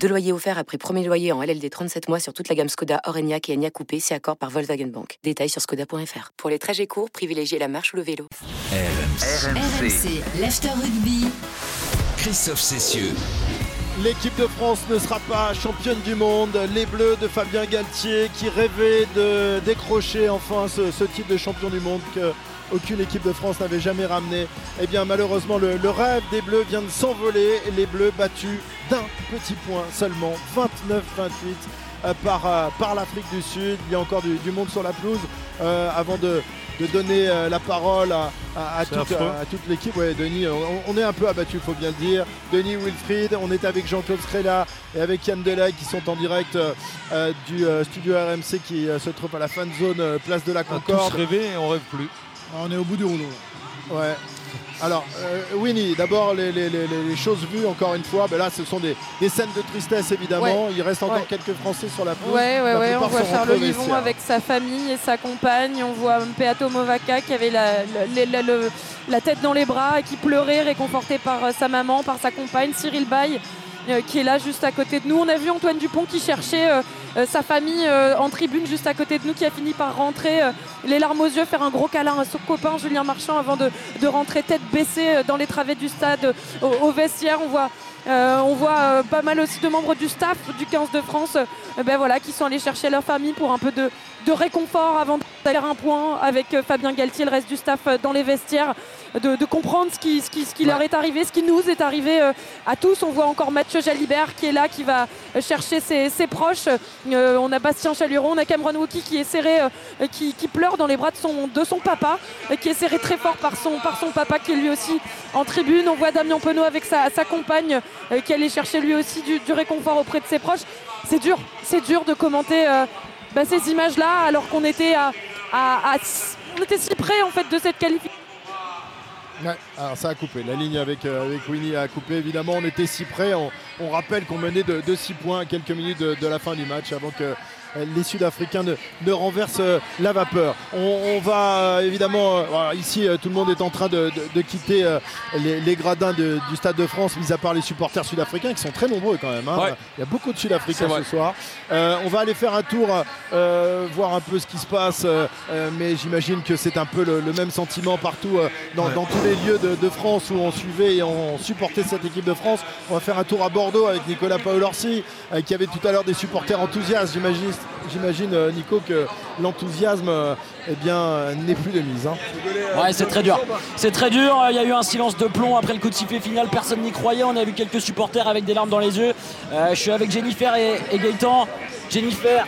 Deux loyers offerts après premier loyer en LLD 37 mois sur toute la gamme Skoda, Orenia et Enya Coupé, si accord par Volkswagen Bank. Détails sur skoda.fr. Pour les trajets courts, privilégiez la marche ou le vélo. RMC, l'after rugby. Christophe Cessieux. L'équipe de France ne sera pas championne du monde. Les Bleus de Fabien Galtier qui rêvaient de décrocher enfin ce, ce titre de champion du monde que aucune équipe de France n'avait jamais ramené. Eh bien malheureusement le, le rêve des Bleus vient de s'envoler. Les Bleus battus d'un petit point seulement, 29-28 euh, par, euh, par l'Afrique du Sud. Il y a encore du, du monde sur la pelouse euh, avant de, de donner euh, la parole à, à- à toute, affreux. à toute l'équipe. Ouais, Denis, on, on est un peu abattu, il faut bien le dire. Denis Wilfried, on est avec Jean-Claude Scrella et avec Yann Delague qui sont en direct euh, du studio RMC qui se trouve à la fan zone place de la On a tous Concorde. rêvé et on rêve plus. On est au bout du rouleau. Ouais. Alors, euh, Winnie, d'abord les, les- les- les choses vues encore une fois. Ben là, ce sont des, des scènes de tristesse évidemment. Il reste encore Ouais. quelques Français sur la pelouse. Ouais, ouais, ouais. On voit Charles Olivon vestiaire. avec sa famille et sa compagne. On voit Peato Movaca qui avait la, la- la- le- la tête dans les bras et qui pleurait, réconforté par euh, sa maman, par sa compagne, Cyril Bay. Euh, qui est là juste à côté de nous. On a vu Antoine Dupont qui cherchait euh, euh, sa famille en tribune juste à côté de nous, qui a fini par rentrer les larmes aux yeux, faire un gros câlin à son copain Julien Marchand avant de, rentrer tête baissée dans les travées du stade au, au vestiaire. On voit, pas mal aussi de membres du staff du 15 de France ben voilà, qui sont allés chercher leur famille pour un peu de, de réconfort avant d'aller un point avec euh, Fabien Galtier, le reste du staff euh, dans les vestiaires, de, de comprendre ce qui, ce qui, ce qui leur est arrivé, ce qui nous est arrivé euh, à tous. On voit encore Mathieu Jalibert qui est là, qui va chercher ses, ses proches. Euh, on a Bastien Chaluron, on a Cameron Wauki qui est serré, euh, qui, qui pleure dans les bras de son, de son papa, qui est serré très fort par son, par son papa qui est lui aussi en tribune. On voit Damien Penaud avec sa, sa compagne euh, qui allait chercher lui aussi du, du réconfort auprès de ses proches. C'est dur, c'est dur de commenter bah, ces images-là alors qu'on était à, on était si près en fait de cette qualification. Alors ça a coupé. La ligne avec, euh, avec Winnie a coupé. Évidemment, on était si près. On, rappelle qu'on menait de, 6 points à quelques minutes de, la fin du match avant que les Sud-Africains ne, ne renversent euh, la vapeur. On, on va euh, évidemment, euh, ici, euh, tout le monde est en train de, de- de quitter euh, les, les gradins de- du Stade de France, mis à part les supporters sud-africains qui sont très nombreux quand même. hein. Ouais. Il y a beaucoup de Sud-Africains ce soir. Euh, on va aller faire un tour, euh, voir un peu ce qui se passe, euh, euh, mais j'imagine que c'est un peu le, le même sentiment partout euh, dans, dans tous les lieux de, de France où on suivait et on supportait cette équipe de France. On va faire un tour à Bordeaux avec Nicolas Paolorsi, euh, qui avait tout à l'heure des supporters enthousiastes. J'imagine, j'imagine euh, Nico, que l'enthousiasme euh, eh bien, euh, n'est plus de mise. hein. Ouais, c'est très dur. C'est très dur. Il y a eu un silence de plomb après le coup de sifflet final. Personne n'y croyait. On a vu quelques supporters avec des larmes dans les yeux. Euh, je suis avec Jennifer et, et Gaëtan. Jennifer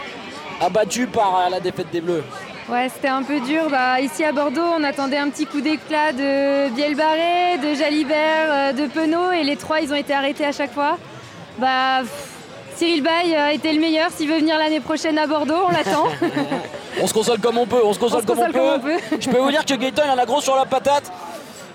abattue par la défaite des Bleus. Ouais, c'était un peu dur. Bah, ici à Bordeaux, on attendait un petit coup d'éclat de Bielbarré, de Jalibert, de Penaud, et les trois, ils ont été arrêtés à chaque fois. Bah, pff, Cyril Bay a été le meilleur. S'il veut venir l'année prochaine à Bordeaux, on l'attend. On se console comme on peut. On se console, se comme, console on comme peut. on peut. Je peux vous dire que Gaëtan il en a gros sur la patate.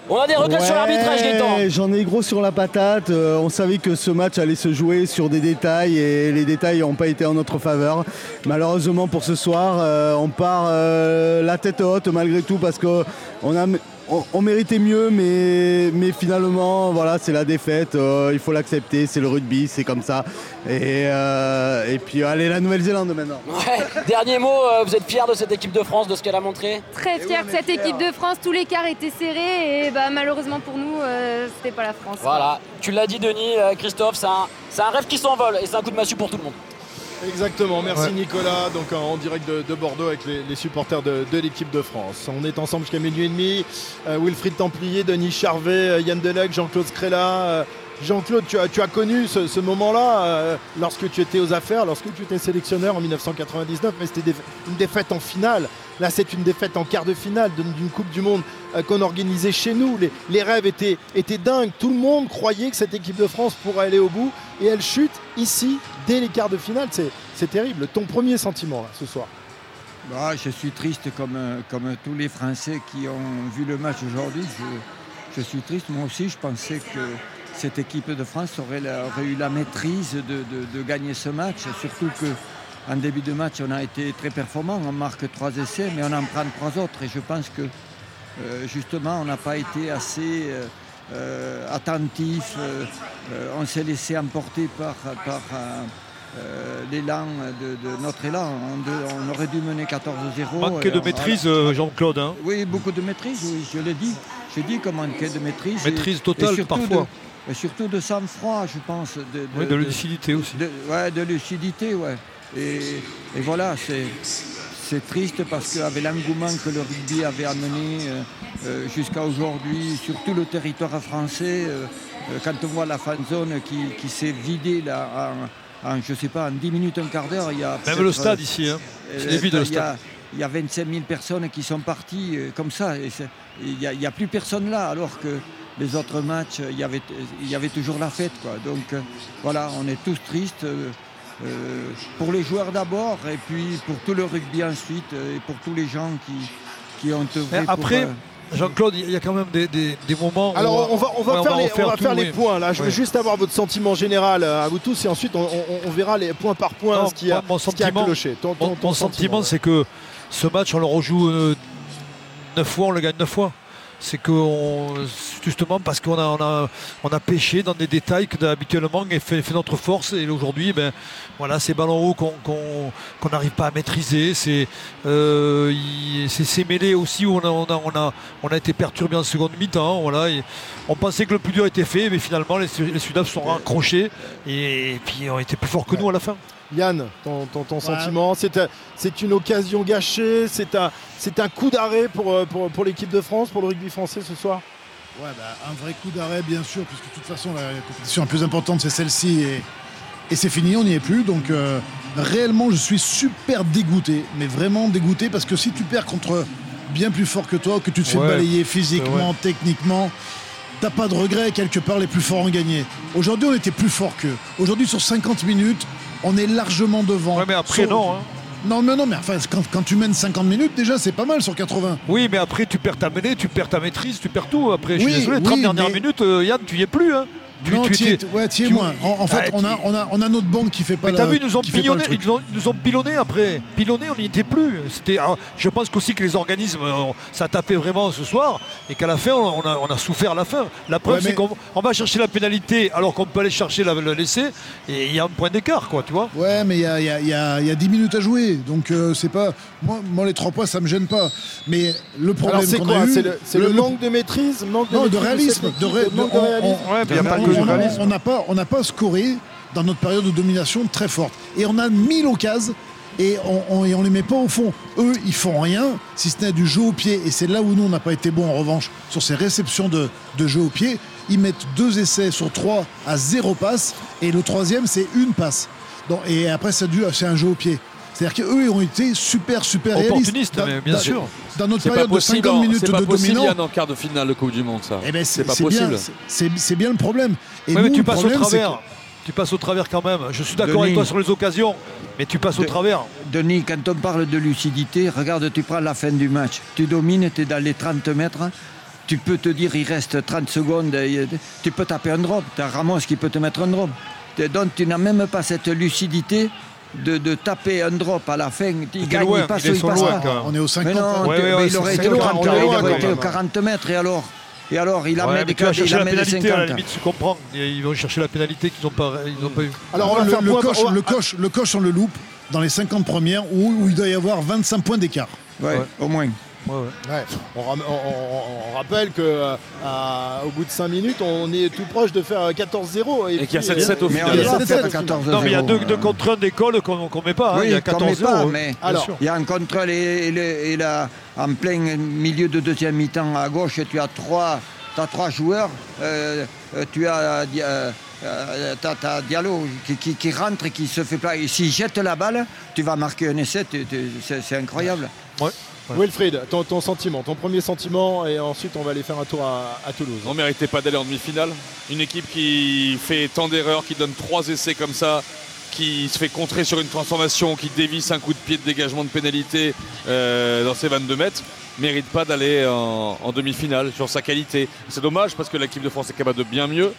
On a des regrets sur l'arbitrage, Gaëtan. J'en ai gros sur la patate. Euh, on savait que ce match allait se jouer sur des détails et les détails n'ont pas été en notre faveur. Malheureusement pour ce soir, euh, on part euh, la tête haute malgré tout parce qu'on a. On, on méritait mieux, mais, mais finalement, voilà, c'est la défaite. euh, il faut l'accepter. C'est le rugby, c'est comme ça. Et, euh, et puis, allez, la Nouvelle-Zélande maintenant. Ouais. Dernier mot, euh, vous êtes fiers de cette équipe de France, de ce qu'elle a montré Très fier de cette équipe de France. Tout l'écart était serré, et bah, malheureusement pour nous, euh, c'était pas la France. Voilà. Tu l'as dit, Denis, euh, Christophe, c'est un, c'est un rêve qui s'envole et c'est un coup de massue pour tout le monde. Exactement, merci Ouais. Nicolas. Donc en direct de, de Bordeaux avec les, les supporters de, de l'équipe de France. On est ensemble jusqu'à minuit et demi. Euh, Wilfried Templier, Denis Charvet, euh, Yann Delac, Jean-Claude Scrella. Jean-Claude, tu as, connu ce, moment-là euh, lorsque tu étais aux affaires, lorsque tu étais sélectionneur en 1999, mais c'était une défaite en finale. Là, c'est une défaite en quart de finale d'une Coupe du Monde euh, qu'on organisait chez nous. Les, rêves étaient, dingues. Tout le monde croyait que cette équipe de France pourrait aller au bout et elle chute ici dès les quarts de finale. C'est terrible. Ton premier sentiment ce soir? Bah, je suis triste comme, euh, comme tous les Français qui ont vu le match aujourd'hui. Je suis triste. Moi aussi, je pensais que cette équipe de France aurait, la- aurait eu la maîtrise de, de- de gagner ce match. Surtout qu'en début de match, on a été très performant. On marque trois essais, mais on en prend trois autres. Et je pense que euh, justement, on n'a pas été assez euh, euh, attentif. euh, on s'est laissé emporter par, par l'élan de, de notre élan. On, aurait dû mener 14-0. Manquer Et de on- maîtrise, Jean-Claude. hein. oui, beaucoup de maîtrise, oui, je l'ai dit. J'ai dit qu'on manquait de maîtrise. Maîtrise et- totale et surtout parfois. de- et surtout de sang-froid, je pense. De, de- Oui, de lucidité aussi. de- ouais, de lucidité, ouais. Et, et voilà, c'est, triste parce qu'avec l'engouement que le rugby avait amené euh, euh, jusqu'à aujourd'hui sur tout le territoire français, euh, quand on voit la fan zone qui, qui s'est vidée là, en, en, je sais pas, en 10 minutes, un quart d'heure, il y a Même le stade euh, ici. hein. C'est le il y a- stade. il y a 25 000 personnes qui sont parties comme ça. Il n'y a plus personne là, alors que les autres matchs, il y avait, il y avait toujours la fête. Quoi. Donc euh, voilà, on est tous tristes. euh, euh, pour les joueurs d'abord, et puis pour tout le rugby ensuite, euh, et pour tous les gens qui, qui ont œuvré pour, après, euh, Jean-Claude, il y a quand même des, des- des moments. où Alors on va, on va ouais, faire, les, on va tout, faire les oui. points là. Je veux juste avoir votre sentiment général à vous tous et ensuite on, on- on verra les points par point Non, ce qui a, mon ce qui a cloché. Ton, ton- Mon, ton mon sentiment, c'est que ce match, on le rejoue euh, neuf fois, on le gagne neuf fois. C'est que justement parce qu'on a, on pêché dans des détails que habituellement fait, fait notre force. Et aujourd'hui, ben, voilà, ces ballons hauts qu'on qu'on- qu'on n'arrive pas à maîtriser. C'est euh, mêlées aussi où on a, on, a, on, a, on a été perturbé en seconde mi-temps. Voilà, et on pensait que le plus dur était fait, mais finalement les, les Sudaf sont raccrochés et, puis ont été plus forts que nous à la fin. Yann, ton, ton- ton sentiment, c'est c'est une occasion gâchée, c'est un, c'est un coup d'arrêt pour, euh, pour, pour l'équipe de France, pour le rugby français ce soir? Ouais, bah, un vrai coup d'arrêt, bien sûr, puisque de toute façon, la compétition la plus importante, c'est celle-ci. Et, et c'est fini, on n'y est plus. Donc, euh, réellement, je suis super dégoûté. Mais vraiment dégoûté, parce que si tu perds contre bien plus fort que toi, que tu te fais Ouais, balayer physiquement, techniquement, t'as pas de regret. Quelque part, les plus forts ont gagné. Aujourd'hui, on était plus forts qu'eux. Aujourd'hui, sur 50 minutes, on est largement devant. Ouais, mais après, Sur- non. hein. Non, mais non, mais enfin, quand, quand tu mènes 50 minutes, déjà, c'est pas mal sur 80. Oui, mais après, tu perds ta mêlée, tu perds ta maîtrise, tu perds tout. Après, je Oui, suis désolé, oui, 30 dernières mais- minutes, euh, Yann, tu y es plus. Hein. Tu, non, tu étais- ouais, t'y es tu- moins. En, en fait, Ah, on, a, tu- on, a, on a notre banque qui fait pas Mais t'as la- vu, ils nous ont pilonné, ils, ont- nous ont pilonné après. Pilonné, on n'y était plus. C'était, alors, je pense qu'aussi que les organismes, euh, ça tapait vraiment ce soir et qu'à la fin, on a, on a souffert à la fin. La preuve, Ouais, c'est mais- qu'on on va chercher la pénalité alors qu'on peut aller chercher la- le laisser et il y a un point d'écart, quoi, tu vois. Ouais, mais il y a, il y a- il y a- il y a 10 minutes à jouer. Donc, euh, c'est pas. Moi, moi, les 3 points, ça me gêne pas. Mais le problème Alors c'est qu'on quoi a eu? C'est le, c'est le manque de maîtrise manque Non, de réalisme. cette De ré- de- manque de réalisme Ouais, on- n'a pas, scoré dans notre période de domination très forte. Et on a mis l'occasion et on, on les met pas au fond. Eux, ils font rien, si ce n'est du jeu au pied. Et c'est là où nous, on n'a pas été bon en revanche sur ces réceptions de, jeu au pied. Ils mettent deux essais sur trois à zéro passe. Et le troisième, c'est une passe. Et après, c'est un jeu au pied. C'est-à-dire qu'eux, ils ont été super, super réalistes. Opportunistes, Dans- mais bien dans- sûr. Dans notre C'est pas période de possible, 50 en- minutes c'est pas de possible dominant. Yann, en quart de finale de Coupe du Monde, ça. Eh ben, c'est pas bien, possible. c'est- bien le problème. Et Ouais, mais tu le passes au problème, travers. Tu passes au travers quand même. Je suis d'accord avec toi sur les occasions, mais tu passes au De- travers. Denis, quand on parle de lucidité, regarde, tu prends la fin du match. Tu domines, tu es dans les 30 mètres. Tu peux te dire, il reste 30 secondes. et Tu peux taper un drop. Tu as Ramos qui peut te mettre un drop. Donc tu n'as même pas cette lucidité de, de taper un drop à la fin. Il est gagne, loin, il passe il loin, pas. On est au 50. Mais non. Ouais, tu- ouais, mais ouais, il aurait été au loin, 40, on est il loin, aurait quand été au même. 40 mètres. Et alors Et alors, il Ouais, amène mais des tu vas il chercher la amène les pénalité, à la 50. limite, tu comprends. Ils vont chercher la pénalité qu'ils n'ont pas, ils ont pas eu. Alors on va le, faire le coche, on va- le, coche, le coche, on le loupe dans les 50 premières où, où il doit y avoir 25 points d'écart. Ouais, Ouais. au moins. Ouais, ouais. Ouais. On, on- on- on rappelle que euh, à- au bout de 5 minutes, on est tout proche de faire 14-0. Et qu'il y a puis, 7-7 au euh, Mais final. il y a pas 7-7 à au final. 14 Non, mais il y a deux, euh, deux contre un d'école qu'on qu'on met pas. hein. Oui, il y a qu'on met 14 pas, euros. mais- bien Alors, sûr. Il y a un contrôle et, et et là, en plein milieu de deuxième mi-temps à gauche, tu as trois, t'as trois joueurs. euh, euh, tu as, euh, euh, t'as- Diallo qui, qui- qui rentre et qui se fait pas. Et s'il jette la balle, tu vas marquer un essai. tu- tu- Wilfried, ton, ton sentiment, ton premier sentiment, et ensuite on va aller faire un tour à, à Toulouse. On méritait pas d'aller en demi-finale. Une équipe qui fait tant d'erreurs, qui donne trois essais comme ça, qui se fait contrer sur une transformation, qui dévisse un coup de pied de dégagement de pénalité euh, dans ses 22 mètres, mérite pas d'aller en, en demi-finale sur sa qualité. C'est dommage parce que l'équipe de France est capable de bien mieux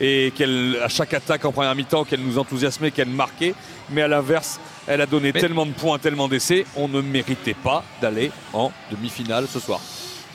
et qu'elle, à chaque attaque en première mi-temps, qu'elle nous enthousiasmait, qu'elle marquait. Mais à l'inverse, elle a donné tellement de points, tellement d'essais, on ne méritait pas d'aller en demi-finale ce soir.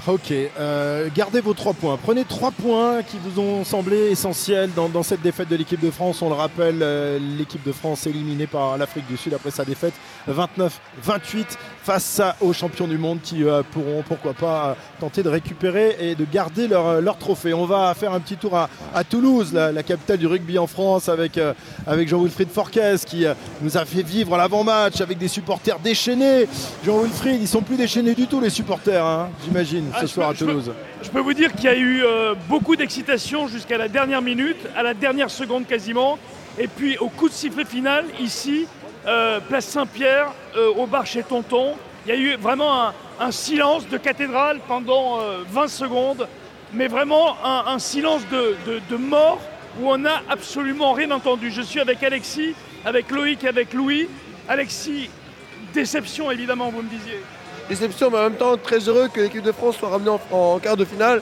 Ok, euh, gardez vos trois points. Prenez trois points qui vous ont semblé essentiels dans, cette défaite de l'équipe de France. On le rappelle, euh, l'équipe de France éliminée par l'Afrique du Sud après sa défaite 29-28 face aux champions du monde qui euh, pourront, pourquoi pas, euh, tenter de récupérer et de garder leur, leur trophée. On va faire un petit tour à, Toulouse, la, capitale du rugby en France, avec, avec Jean-Wilfried Forquez qui nous a fait vivre l'avant-match avec des supporters déchaînés. Jean-Wilfried, ils sont plus déchaînés du tout, les supporters, hein, j'imagine, Ah, ce je soir peux- à je peux- Toulouse. Je peux vous dire qu'il y a eu euh, beaucoup d'excitation jusqu'à la dernière minute, à la dernière seconde quasiment. Et puis au coup de sifflet final, ici, euh, place Saint-Pierre, euh, au bar chez Tonton, il y a eu vraiment un, un silence de cathédrale pendant euh, 20 secondes, mais vraiment un, un silence de, de- de mort où on n'a absolument rien entendu. Je suis avec Alexis, avec Loïc et avec Louis. Alexis, déception évidemment, vous me disiez. Déception, mais en même temps très heureux que l'équipe de France soit ramenée en, en quart de finale,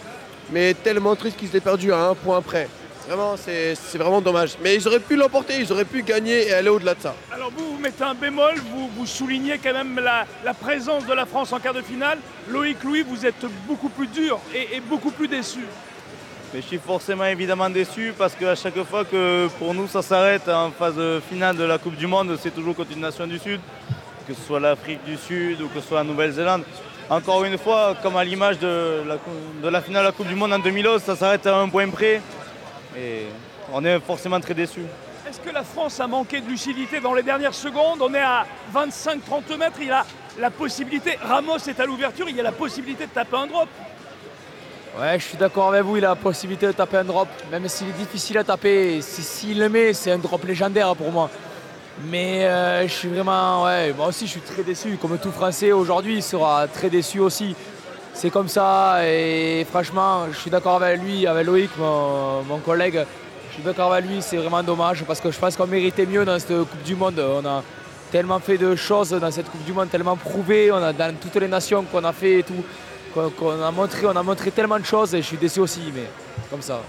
mais tellement triste qu'ils aient perdu à un point près. Vraiment, c'est c'est vraiment dommage. Mais ils auraient pu l'emporter, ils auraient pu gagner et aller au-delà de ça. Alors vous, vous mettez un bémol, vous, vous soulignez quand même la, la présence de la France en quart de finale. Loïc Louis, vous êtes beaucoup plus dur et, et beaucoup plus déçu. Mais je suis forcément évidemment déçu parce qu'à chaque fois que pour nous ça s'arrête en phase finale de la Coupe du Monde, c'est toujours contre une nation du Sud, que ce soit l'Afrique du Sud ou que ce soit la Nouvelle-Zélande. Encore une fois, comme à l'image de la, de la finale de la Coupe du Monde en 2011, ça s'arrête à un point près. Et on est forcément très déçus. Est-ce que la France a manqué de lucidité dans les dernières secondes? On est à 25-30 mètres, il a la possibilité, Ramos est à l'ouverture, il y a la possibilité de taper un drop. Ouais, je suis d'accord avec vous, il a la possibilité de taper un drop, même s'il est difficile à taper. si- S'il le met, c'est un drop légendaire pour moi. Mais euh, je suis vraiment, ouais, moi aussi je suis très déçu. Comme tout Français aujourd'hui, sera très déçu aussi. C'est comme ça et franchement, je suis d'accord avec lui, avec Loïc, mon, mon collègue. Je suis d'accord avec lui, c'est vraiment dommage parce que je pense qu'on méritait mieux dans cette Coupe du Monde. On a tellement fait de choses dans cette Coupe du Monde, tellement prouvé. On a dans toutes les nations qu'on a fait et tout, qu'on qu'on a montré, on a montré tellement de choses et je suis déçu aussi, mais comme ça.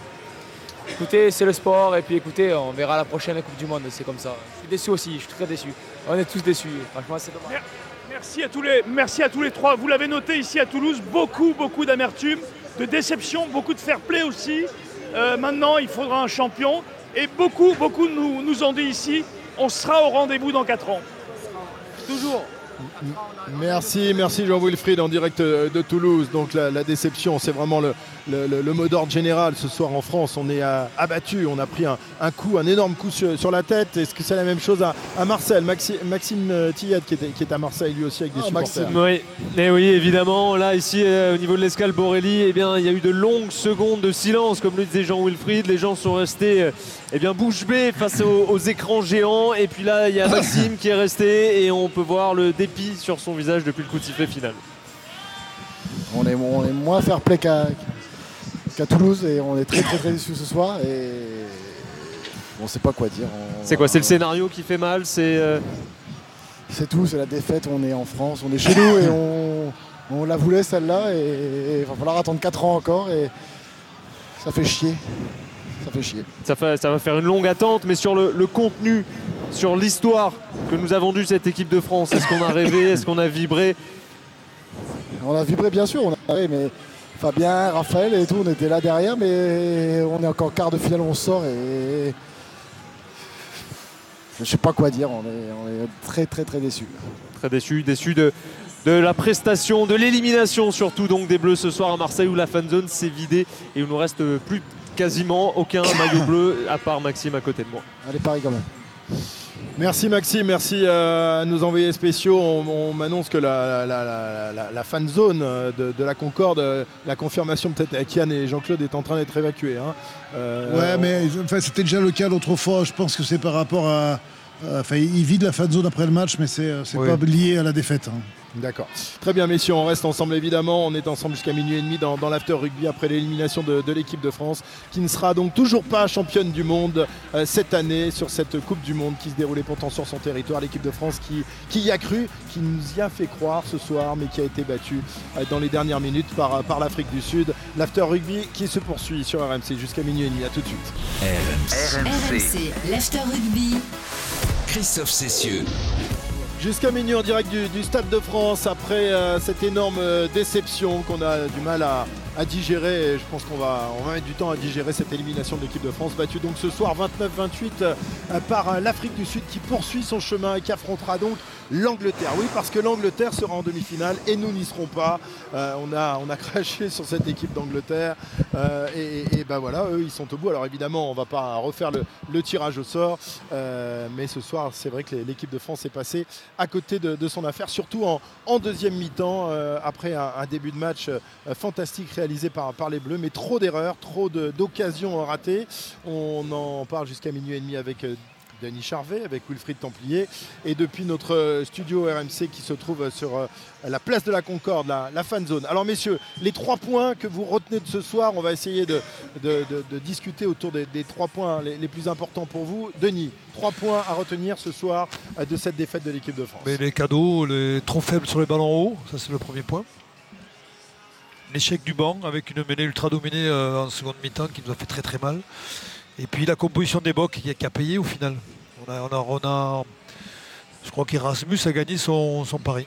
Écoutez, c'est le sport et puis écoutez, on verra la prochaine Coupe du Monde, c'est comme ça. Je suis déçu aussi, je suis très déçu. On est tous déçus, franchement c'est dommage. Mer- Merci à, tous les, merci à tous les trois. Vous l'avez noté ici à Toulouse, beaucoup, beaucoup d'amertume, de déception, beaucoup de fair play aussi. Euh, maintenant, il faudra un champion. Et beaucoup, beaucoup nous, nous ont dit ici, on sera au rendez-vous dans 4 ans. Toujours. Merci, merci Jean-Wilfried en direct de Toulouse. Donc la, la déception, c'est vraiment le, le- le- le mot d'ordre général ce soir en France. On est euh, abattu, on a pris un, un coup, un énorme coup sur, sur la tête. Est-ce que c'est la même chose à, à Marseille? Maxi- Maxime euh, Tillet qui est, qui est à Marseille lui aussi avec des supporters. Oui, et oui, évidemment. Là, ici, euh, au niveau de l'escale Borelli, eh bien, il y a eu de longues secondes de silence, comme le disait Jean-Wilfried. Les gens sont restés euh, eh bien, bouche bée face aux, aux écrans géants. Et puis là, il y a Maxime qui est resté et on peut voir le dépit sur son visage depuis le coup de sifflet final. On est, on est moins fair play qu'à qu'à Toulouse et on est très très très déçus ce soir et on sait pas quoi dire. On- C'est quoi C'est le scénario qui fait mal C'est euh, C'est tout, c'est la défaite, on est en France, on est chez nous et on, on la voulait celle-là et il va falloir attendre 4 ans encore et ça fait chier. Ça fait chier. ça, fait- ça va faire une longue attente, mais sur le, le contenu, sur l'histoire que nous a vendue cette équipe de France, est-ce qu'on a rêvé Est-ce qu'on a vibré? On a vibré bien sûr, on a ouais, mais Fabien, Raphaël et tout, on était là derrière, mais on est encore quart de finale, on sort et je sais pas quoi dire, on est, on est très très très déçus. Très déçu, déçu de, de la prestation, de l'élimination surtout donc des Bleus ce soir à Marseille où la fan zone s'est vidée et où il nous reste plus quasiment aucun maillot bleu à part Maxime à côté de moi. Allez Paris quand même. Merci Maxime, merci euh, à nos envoyés spéciaux. On, on m'annonce que la, la, la- la- la fan zone euh, de, de la Concorde, euh, la confirmation peut-être avec Yann et Jean-Claude est en train d'être évacuée. hein. Euh, Ouais, mais enfin, c'était déjà le cas l'autre fois. Je pense que c'est par rapport à, Enfin, il vide la fan zone après le match, mais c'est c'est Oui. pas lié à la défaite. hein. D'accord. Très bien, messieurs, on reste ensemble évidemment. On est ensemble jusqu'à minuit et demi dans, dans l'after rugby après l'élimination de, de l'équipe de France, qui ne sera donc toujours pas championne du monde euh, cette année sur cette Coupe du Monde qui se déroulait pourtant sur son territoire. L'équipe de France qui, qui y a cru, qui nous y a fait croire ce soir, mais qui a été battue euh, dans les dernières minutes par, par l'Afrique du Sud. L'after rugby qui se poursuit sur RMC jusqu'à minuit et demi. À tout de suite. RMC, l'After Rugby. Christophe Cessieux. Jusqu'à minuit en direct du, Stade de France après euh, cette énorme euh, déception qu'on a du mal à, à digérer. Et je pense qu'on va, on va mettre du temps à digérer cette élimination de l'équipe de France, battue donc ce soir 29-28 euh, par euh, l'Afrique du Sud qui poursuit son chemin et qui affrontera donc l'Angleterre. Oui, parce que l'Angleterre sera en demi-finale et nous n'y serons pas. Euh, on, a, on a craché sur cette équipe d'Angleterre et, ben voilà, eux ils sont au bout. Alors évidemment, on va pas refaire le, tirage au sort, mais ce soir, c'est vrai que l'équipe de France est passée à côté de, son affaire, surtout en, deuxième mi-temps, après un, un début de match fantastique réalisé par, les Bleus, mais trop d'erreurs, trop d'occasions ratées. On en parle jusqu'à minuit et demi avec euh, Denis Charvet, avec Wilfried Templier, et depuis notre euh, studio RMC qui se trouve sur euh, la place de la Concorde, la, fan zone. Alors messieurs, les trois points que vous retenez de ce soir, on va essayer de, discuter autour des, trois points les, plus importants pour vous. Denis, trois points à retenir ce soir de cette défaite de l'équipe de France. Les cadeaux, les trop faibles sur les ballons hauts, ça c'est le premier point. L'échec du banc avec une mêlée ultra dominée euh, en seconde mi-temps qui nous a fait très très mal. Et puis la composition des bocs qui, a- qui a payé au final. On a, on a- on a- je crois qu'Erasmus a gagné son, son pari.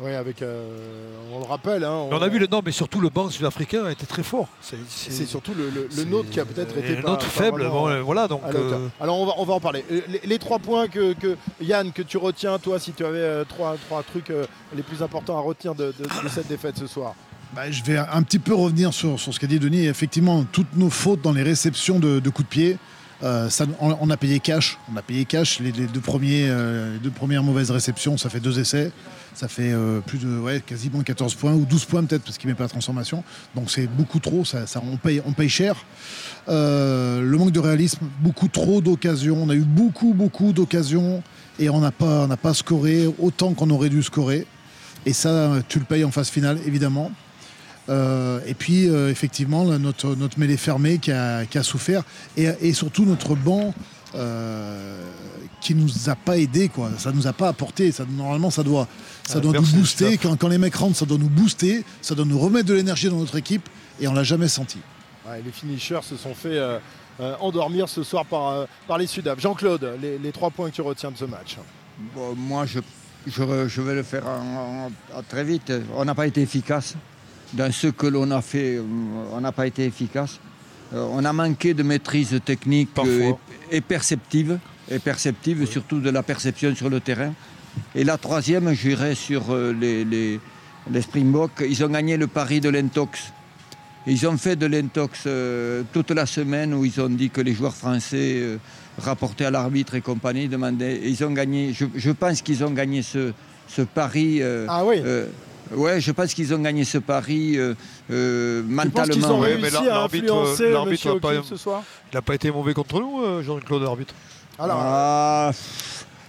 Oui, avec, euh, on le rappelle. hein, on a vu le non, mais surtout le banc sud-africain a été très fort. C'est surtout le, le- nôtre qui a peut-être été le pas- nôtre pas faible, bon, euh, voilà, donc, euh, Alors on va, on va en parler. Les, les trois points que, que- Yann que tu retiens, toi, si tu avais euh, trois, trois trucs les plus importants à retenir de, de- de cette défaite ce soir. Bah, je vais un petit peu revenir sur, ce qu'a dit Denis. Effectivement, toutes nos fautes dans les réceptions de, coups de pied, euh, on, a payé cash. On a payé cash. Les, deux, premiers, euh, les deux premières mauvaises réceptions, ça fait deux essais. Ça fait euh, plus de ouais, quasiment 14 points ou 12 points peut-être parce qu'il ne met pas la transformation. Donc c'est beaucoup trop. On, paye, on paye cher. Euh, le manque de réalisme, beaucoup trop d'occasions. On a eu beaucoup, beaucoup d'occasions et on n'a pas, on n'a pas scoré autant qu'on aurait dû scorer. Et ça, tu le payes en phase finale, évidemment. Euh, et puis, euh, effectivement, là, notre, notre mêlée fermée qui a, qui a souffert. Et, et surtout, notre banc euh, qui nous a pas aidé. Quoi. Ça nous a pas apporté. Ça, normalement, ça doit, ça Ah, doit nous booster. Quand, quand les mecs rentrent, ça doit nous booster. Ça doit nous remettre de l'énergie dans notre équipe. Et on l'a jamais senti. Ouais, les finishers se sont fait euh, euh, endormir ce soir par, euh, par les Sudaf. Jean-Claude, les, les trois points que tu retiens de ce match. Bon, moi, je, je, je vais le faire en- en- en- très vite. On n'a pas été efficace. Dans ce que l'on a fait, euh, on n'a pas été efficace. Euh, on a manqué de maîtrise technique euh, et, et perceptive, et perceptive surtout de la perception sur le terrain. Et la troisième, j'irai sur les, les, les Springboks. Ils ont gagné le pari de l'intox. Ils ont fait de l'intox euh, toute la semaine où ils ont dit que les joueurs français euh, rapportaient à l'arbitre et compagnie, demandaient. et Ils ont gagné. Je, je pense qu'ils ont gagné ce, ce pari. euh, ah oui Ouais, je pense qu'ils ont gagné ce pari euh, euh, mentalement. qu'ils ont Ouais, réussi mais à l'arbitre, influencer euh, l'arbitre pas- ce soir? Il n'a pas été mauvais contre nous, Jean-Claude l'arbitre. Alors, Ah,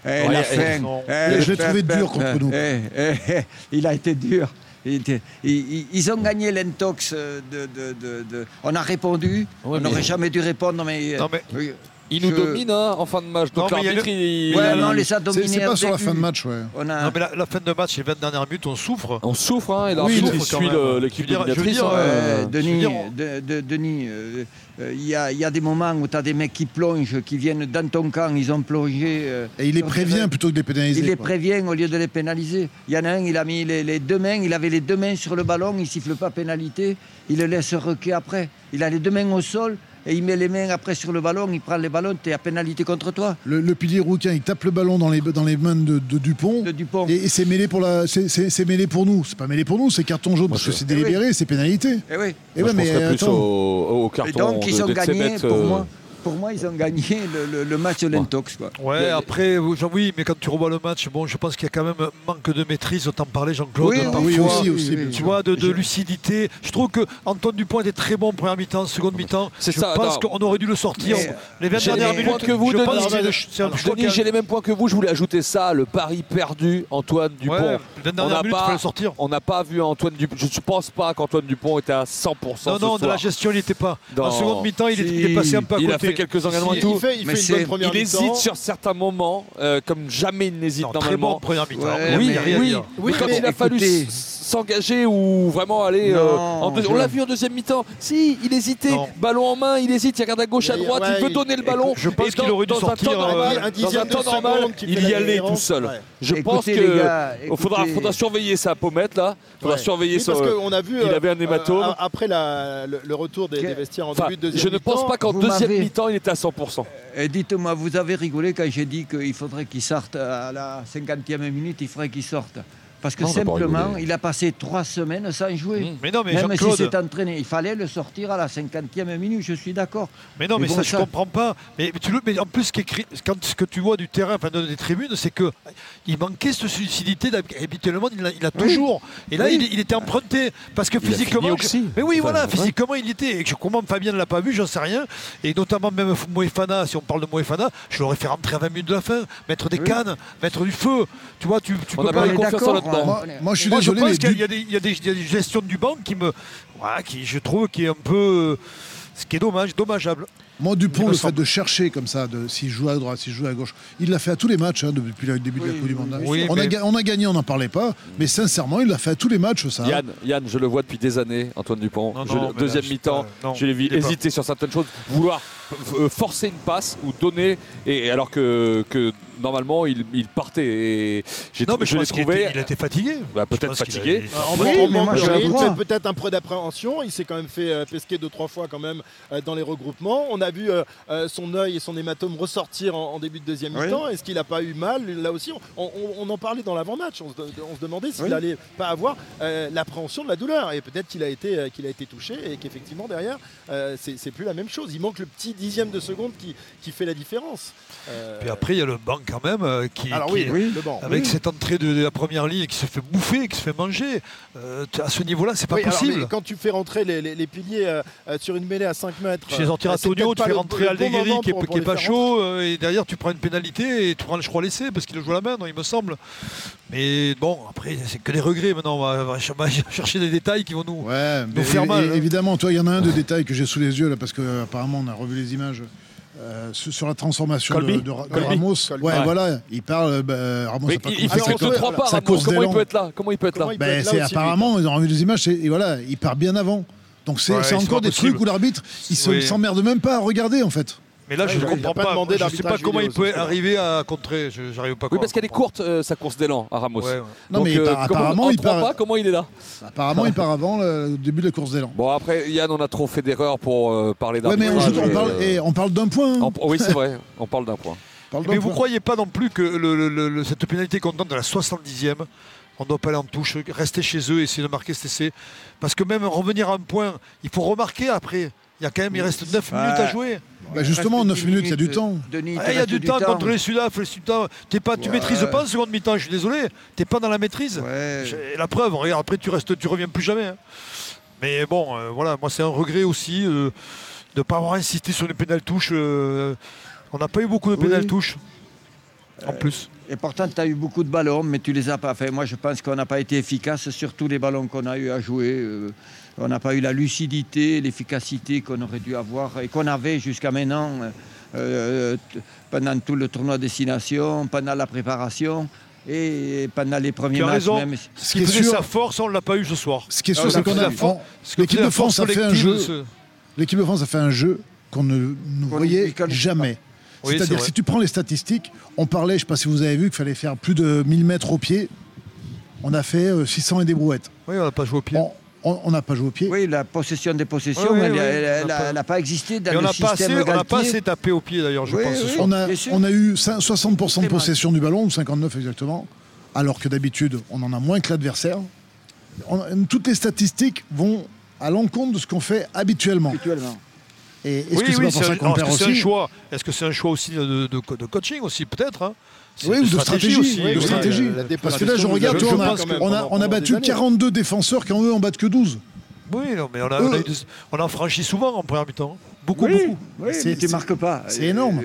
eh, Ouais, la eh, fin. Eh, Je l'ai trouvé dur contre nous. eh, eh, eh, il a été dur. Ils, ils- ils ont gagné l'intox de, de- de- de- On a répondu. Ouais, on n'aurait mais- jamais dû répondre, mais. Non, mais- oui, Il nous je- domine hein, en fin de match. Donc Non, mais il y a l'arbitre, il. Ouais, il- mais on les a C'est dominés. c'est pas sur la fin de match, ouais. On a... Non, mais la, la fin de match, les 20 dernières minutes, on souffre. On souffre, hein, et l'arbitre, il suit le- l'équipe Je veux dire- je veux dominatrice. dire, hein. Euh, je veux Denis, dire, de- de- Denis, euh, euh, il y, a, il y a des moments où tu as des mecs qui plongent, qui viennent dans ton camp, ils ont plongé. euh, Et il les sur prévient plutôt que de les pénaliser. Il les quoi. prévient au lieu de les pénaliser. Il y en a un, il a mis les, les deux mains, il avait les deux mains sur le ballon, il siffle pas pénalité, il le laisse requer après. Il a les deux mains au sol et il met les mains après sur le ballon, il prend les ballons, tu es à pénalité contre toi. Le, le pilier rouquin, il tape le ballon dans les, dans les mains de, de Dupont. De Dupont. Et, et c'est mêlé pour la, c'est- c'est c'est mêlé pour nous. C'est pas mêlé pour nous, c'est carton jaune parce que c'est délibéré, c'est pénalité. Eh oui. Et Moi, ouais, je mais penserais plus attends. au, au carton Et donc, ils de, ont gagné pour euh, moi pour moi, ils ont gagné le, match de l'intox. Quoi. Ouais, après, oui, mais quand tu revois le match, bon, je pense qu'il y a quand même un manque de maîtrise. autant parler Jean-Claude. Oui, oui, oui, aussi, tu vois, de, lucidité. Je trouve que Antoine Dupont était très bon première mi-temps, seconde mi-temps. C'est je pense qu'on aurait dû le sortir. Les 20 dernières minutes. que vous, je pense Denis, j'ai les mêmes points que vous. Je voulais ajouter ça, le pari perdu, Antoine Dupont. On n'a pas, vu Antoine Dupont. Je ne pense pas qu'Antoine Dupont était à 100%. Non, non, dans la gestion, il n'était pas. En seconde mi-temps, il est passé un peu à côté quelques engagements et tout. Il, hésite sur certains moments, euh, comme jamais il n'hésite normalement. Très bon première oui, oui, oui, oui, il a fallu s'engager ou vraiment aller euh, en deux... On l'a vu en deuxième mi-temps. Si, il hésitait. Ballon en main, il hésite. Il regarde à gauche, à droite. Il veut donner le ballon. Je pense qu'il aurait dû sortir un dans un temps euh, normal il y allait tout seul. Je pense qu'il faudra, surveiller sa pommette là. Faudra surveiller on a vu. Il euh, avait un hématome. Après le, retour des, vestiaires en début de deuxième. Je ne pense pas qu'en deuxième mi-temps il était à 100%. Dites-moi, vous avez rigolé quand j'ai dit qu'il faudrait qu'il sorte à la 50e minute. Il faudrait qu'il sorte. Parce que simplement, il a passé trois semaines sans jouer. Mmh. Mais non, mais Même s'il s'est entraîné, il fallait le sortir à la 50e minute, je suis d'accord. Mais non, mais, ça, ça, je comprends pas. Mais, tu le, mais en plus, ce que tu vois du terrain, des tribunes, c'est que euh, il manquait cette lucidité. Habituellement, il a, il toujours. Et là, il, était emprunté. Parce que il physiquement. Mais oui, voilà, physiquement, il était. Et je, comment Fabien ne l'a pas vu, j'en sais rien. Et notamment, même Moefana, si on parle de Moefana, je l'aurais fait rentrer à 20 minutes de la fin, mettre des cannes, mettre du feu. Tu vois, tu, tu on peux pas moi, je suis désolé, je pense qu'il y, a des gestions du banc qui me, qui je trouve qui est un peu, euh, ce qui est dommage, dommageable. Moi, Dupont, le fait de chercher comme ça, s'il joue à droite, s'il joue à gauche, il l'a fait à tous les matchs hein, depuis le début de la Coupe du Monde. On, a, gagné, on n'en parlait pas, mais sincèrement, il l'a fait à tous les matchs, ça. Yann, Yann, je le vois depuis des années, Antoine Dupont. Deuxième mi-temps, je l'ai vu hésiter sur certaines choses, vouloir euh, forcer une passe ou donner, et, alors que, normalement il, partait. Et j'ai non, mais je, l'ai trouvé. Il était fatigué. Bah, peut-être fatigué. Ah, en oui, peut-être un peu d'appréhension. Il s'est quand même fait euh, pesquer deux trois fois quand même euh, dans les regroupements. On a vu euh, son œil et son hématome ressortir en, début de deuxième oui. mi-temps. Est-ce qu'il n'a pas eu mal? Là aussi on, en parlait dans l'avant-match. On, se demandait s'il n'allait pas avoir l'appréhension de la douleur. Et peut-être qu'il a été qu'il a été touché et qu'effectivement derrière c'est plus la même chose. Il manque le petit dixième de seconde qui, qui fait la différence. Euh, Puis après, il y a le banc quand même, euh, qui, Alors, oui, oui, le banc. avec cette entrée de, la première ligne qui se fait bouffer, qui se fait manger. Euh, à ce niveau-là, c'est pas possible. Quand tu fais rentrer les, piliers sur une mêlée à 5 mètres, tu fais sortir Antonio, tu fais rentrer Aldeguerri qui, n'est pas chaud, et derrière tu prends une pénalité et tu prends le choix laissé parce qu'il joue la main, non, il me semble. Mais bon, après, c'est que des regrets maintenant. On va, chercher des détails qui vont nous, faire mal. Hein. Évidemment, toi, il y en a un de détails que j'ai sous les yeux, là, parce qu'apparemment, on a revu les images. Euh, sur la transformation de, Ramos. Voilà, il parle. Euh, bah, fait entre trois pas. Hein, Ramos. Comment il peut être là Comment il peut être là, ben, Apparemment, ils ont revu les images. Et voilà, il part bien avant. Donc c'est encore des trucs où l'arbitre, il s'emmerde même pas à regarder en fait. Mais là, je ne comprends pas. Je ne sais pas comment il peut arriver à contrer. J'arrive pas. Oui, parce qu'elle est courte euh, sa course d'élan à Ramos. Non, mais euh, apparemment, il part. Pas comment il est là. Apparemment, il part avant le début de la course d'élan. Bon, après, Yann, on a trop fait d'erreurs pour euh, parler d'un. Ouais, mais on parle d'un point. Hein. Oui, c'est vrai. On parle d'un point. Mais vous ne croyez pas non plus que cette pénalité qu'on donne de la 70e, on ne doit pas aller en touche, rester chez eux, essayer de marquer cet essai. Parce que même revenir à un point, il faut remarquer après. Il, y a quand même, il reste 9 minutes à jouer. Bah, justement, 9 minutes, il y a du temps. Euh, ah, il y a du, temps, contre les Sudaf. Les tu ouais. maîtrises pas en seconde mi-temps, je suis désolé. T'es pas dans la maîtrise. Ouais. La preuve, après tu restes, tu reviens plus jamais. Hein. Mais bon, euh, voilà, moi c'est un regret aussi euh, de ne pas avoir insisté sur les pénales touches. On n'a pas eu beaucoup de pénales En plus. Et pourtant, tu as eu beaucoup de ballons, mais tu ne les as pas fait. Moi, je pense qu'on n'a pas été efficace sur tous les ballons qu'on a eu à jouer. On n'a pas eu la lucidité, l'efficacité qu'on aurait dû avoir et qu'on avait jusqu'à maintenant euh, euh, pendant tout le tournoi destination, pendant la préparation et pendant les premiers matchs. Même. Ce qui, est sûr, sa force, on ne l'a pas eu ce soir. Ce qui c'est qu'on a l'équipe de France a fait un jeu. Ce... L'équipe de France a fait un jeu qu'on ne, voyait jamais. C'est-à-dire que si tu prends les statistiques, on parlait, je ne sais pas si vous avez vu, qu'il fallait faire plus de 1000 mètres au pied. On a fait euh, 600 et des brouettes. Oui, on n'a pas joué au pied on n'a pas joué au pied. Oui, la possession des possessions, elle n'a pas... existé dans on n'a pas assez tapé au pied d'ailleurs, je pense. on, a, eu 60% de possession du ballon, 59 exactement, alors que d'habitude, on en a moins que l'adversaire. Toutes les statistiques vont à l'encontre de ce qu'on fait habituellement. habituellement. Et est-ce que c'est Est-ce que c'est un choix aussi de, coaching aussi peut-être hein oui, ou de stratégie, aussi. oui, de stratégie. Parce que là, je regarde, tu vois, on a, on a- on a battu 42 défenseurs quand eux en battent que 12. Oui, non, mais on a, on a eu des- on a franchi souvent en première mi-temps. Beaucoup, Oui, beaucoup. oui, tu marques pas. C'est Euh, énorme.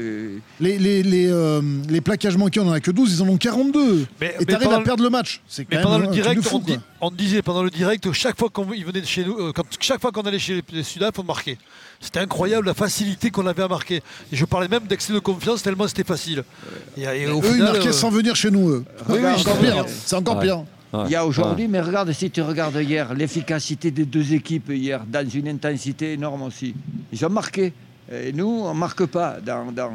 Les, les, les, euh, les plaquages manqués, on en a que 12, ils en ont 42. Mais- et t'arrives à perdre le match. C'est quand Mais pendant le direct, fou, on, dit- on disait pendant le direct, chaque fois qu'on venait de chez nous, euh, quand, chaque fois qu'on allait chez les, les Sudaf, on marquait. C'était incroyable la facilité qu'on avait à marquer. Et je parlais même d'excès de confiance tellement c'était facile. Et, et au Eux, ils marquaient euh, sans venir chez nous, eux. Oui, oui, c'est encore je- pire. C'est encore Ouais. pire. Il y a aujourd'hui, mais regarde, si tu regardes hier, l'efficacité des deux équipes hier, dans une intensité énorme aussi. Ils ont marqué. Et nous, on ne marque pas dans, dans,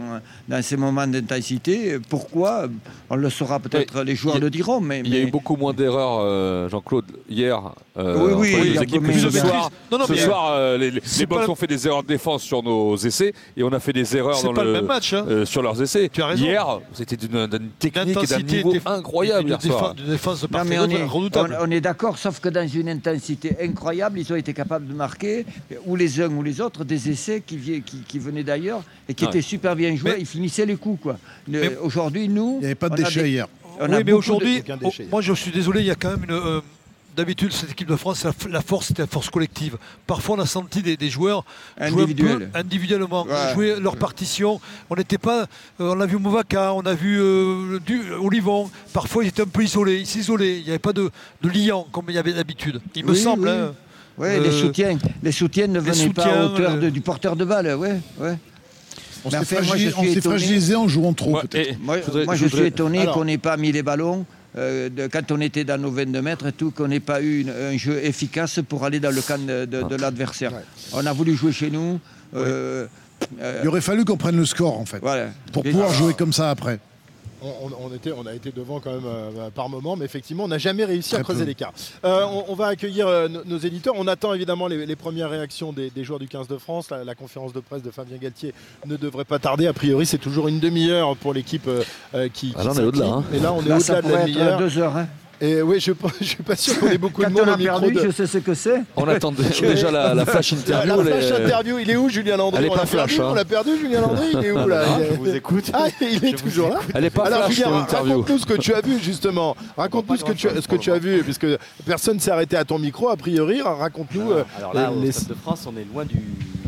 dans ces moments d'intensité. Pourquoi? On le saura peut-être, les joueurs a- le diront. Mais, Il y a eu beaucoup moins d'erreurs, euh, Jean-Claude, hier. euh, Oui, oui, les équipes ce soir. maîtrise. Non, non, ce soir, euh, les, les Bucks pas- ont fait des erreurs de défense sur nos essais et on a fait des erreurs dans pas le, le même match, hein. euh, sur leurs essais. Tu as raison. Hier, c'était d'une d'une technique et d'un L'intensité niveau était- incroyable de défense- soir. de défense de part Non, mais on est, redoutable. on- on est d'accord, sauf que dans une intensité incroyable, ils ont été capables de marquer, ou les uns ou les autres, des essais qui, qui venaient d'ailleurs et qui Ouais. étaient super bien joués. Mais- ils finissaient les coups. quoi. Aujourd'hui, nous. Il n'y avait pas de déchets des- hier. on a oui, mais de- aujourd'hui, oh, moi je suis désolé, il y a quand même une. euh, D'habitude, cette équipe de France, la, force, c'était la force collective. Parfois, on a senti des, des joueurs jouer un peu individuellement, Ouais. jouer leur partition. On n'était pas. euh, on a vu Movaca, on a vu euh, du, Olivon. Parfois, ils étaient un peu isolés, ils s'isolaient. Il n'y avait pas de, de liant comme il y avait d'habitude. Il me semble. oui. hein. Ouais, les Euh, soutiens, les soutiens ne venaient pas à hauteur euh, de- du porteur de balle. Ouais, ouais. On s'est enfin, moi, je fragili- suis on s'est étonné- fragilisé en jouant trop, Ouais, peut-être. Moi, je voudrais- moi, je je suis étonné Alors- qu'on n'ait pas mis les ballons. euh, de- quand on était dans nos 22 mètres et tout, qu'on n'ait pas eu une- un jeu efficace pour aller dans le camp de, de- de l'adversaire. On a voulu jouer chez nous. euh, euh, Il aurait fallu qu'on prenne le score, en fait, voilà. pour Et- pouvoir jouer comme ça après. On, était, on a été devant quand même euh, par moment, mais effectivement, on n'a jamais réussi à creuser l'écart. Euh, on, on va accueillir euh, nos, nos éditeurs. On attend évidemment les, les premières réactions des, des joueurs du 15 de France. La, la conférence de presse de Fabien Galtier ne devrait pas tarder. A priori, c'est toujours une demi-heure pour l'équipe qui, Ah, là, on est au-delà, hein. Et là, on est au-delà de la demi-heure. deux heures. hein. Et oui, je ne suis pas sûr qu'on ait beaucoup de monde on au a micro. perdu, de- je sais ce que c'est. On attend déjà la, la flash La, interview. la flash interview, il est où Julien Landry Elle est On pas l'a perdu, flash, hein. on l'a perdu Julien Landry, il est où là Ah, Il est- je vous écoute. Ah, il est Je toujours là. Elle est pas Alors flash Julien, raconte-nous ce que tu as vu justement. Raconte-nous ce que tu as, ce que tu as vu, puisque personne s'est arrêté à ton micro a priori. Raconte-nous. euh, Alors là, au les- Stade de France, on est loin du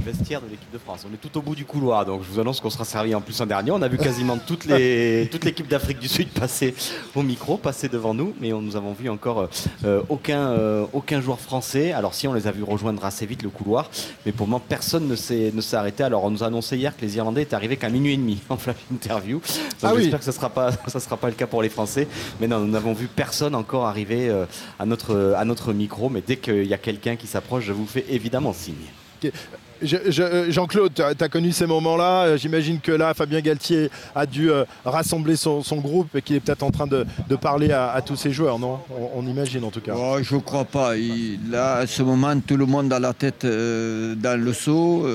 vestiaire de l'équipe de France. On est tout au bout du couloir, donc je vous annonce qu'on sera servi en plus en dernier. On a vu quasiment toute l'équipe d'Afrique du Sud passer au micro, passer devant nous, mais nous avons vu encore euh, aucun, euh, aucun joueur français. Alors si, on les a vus rejoindre assez vite le couloir, mais pour moi, personne ne s'est ne arrêté. Alors on nous a annoncé hier que les Irlandais étaient arrivés qu'à minuit et demi en flash interview. Ah oui. j'espère que ce sera pas, ça sera pas le cas pour les Français. Mais non, nous n'avons vu personne encore arriver euh, à, notre, à notre micro, mais dès qu'il y a quelqu'un qui s'approche, je vous fais évidemment signe. Je- je- Jean-Claude, tu as, connu ces moments-là. Euh, J'imagine que là, Fabien Galtier a dû euh, rassembler son, groupe et qu'il est peut-être en train de, parler à, tous ses joueurs, non? On, imagine en tout cas. Oh, je crois pas. Là, à ce moment, tout le monde a la tête euh, dans le seau.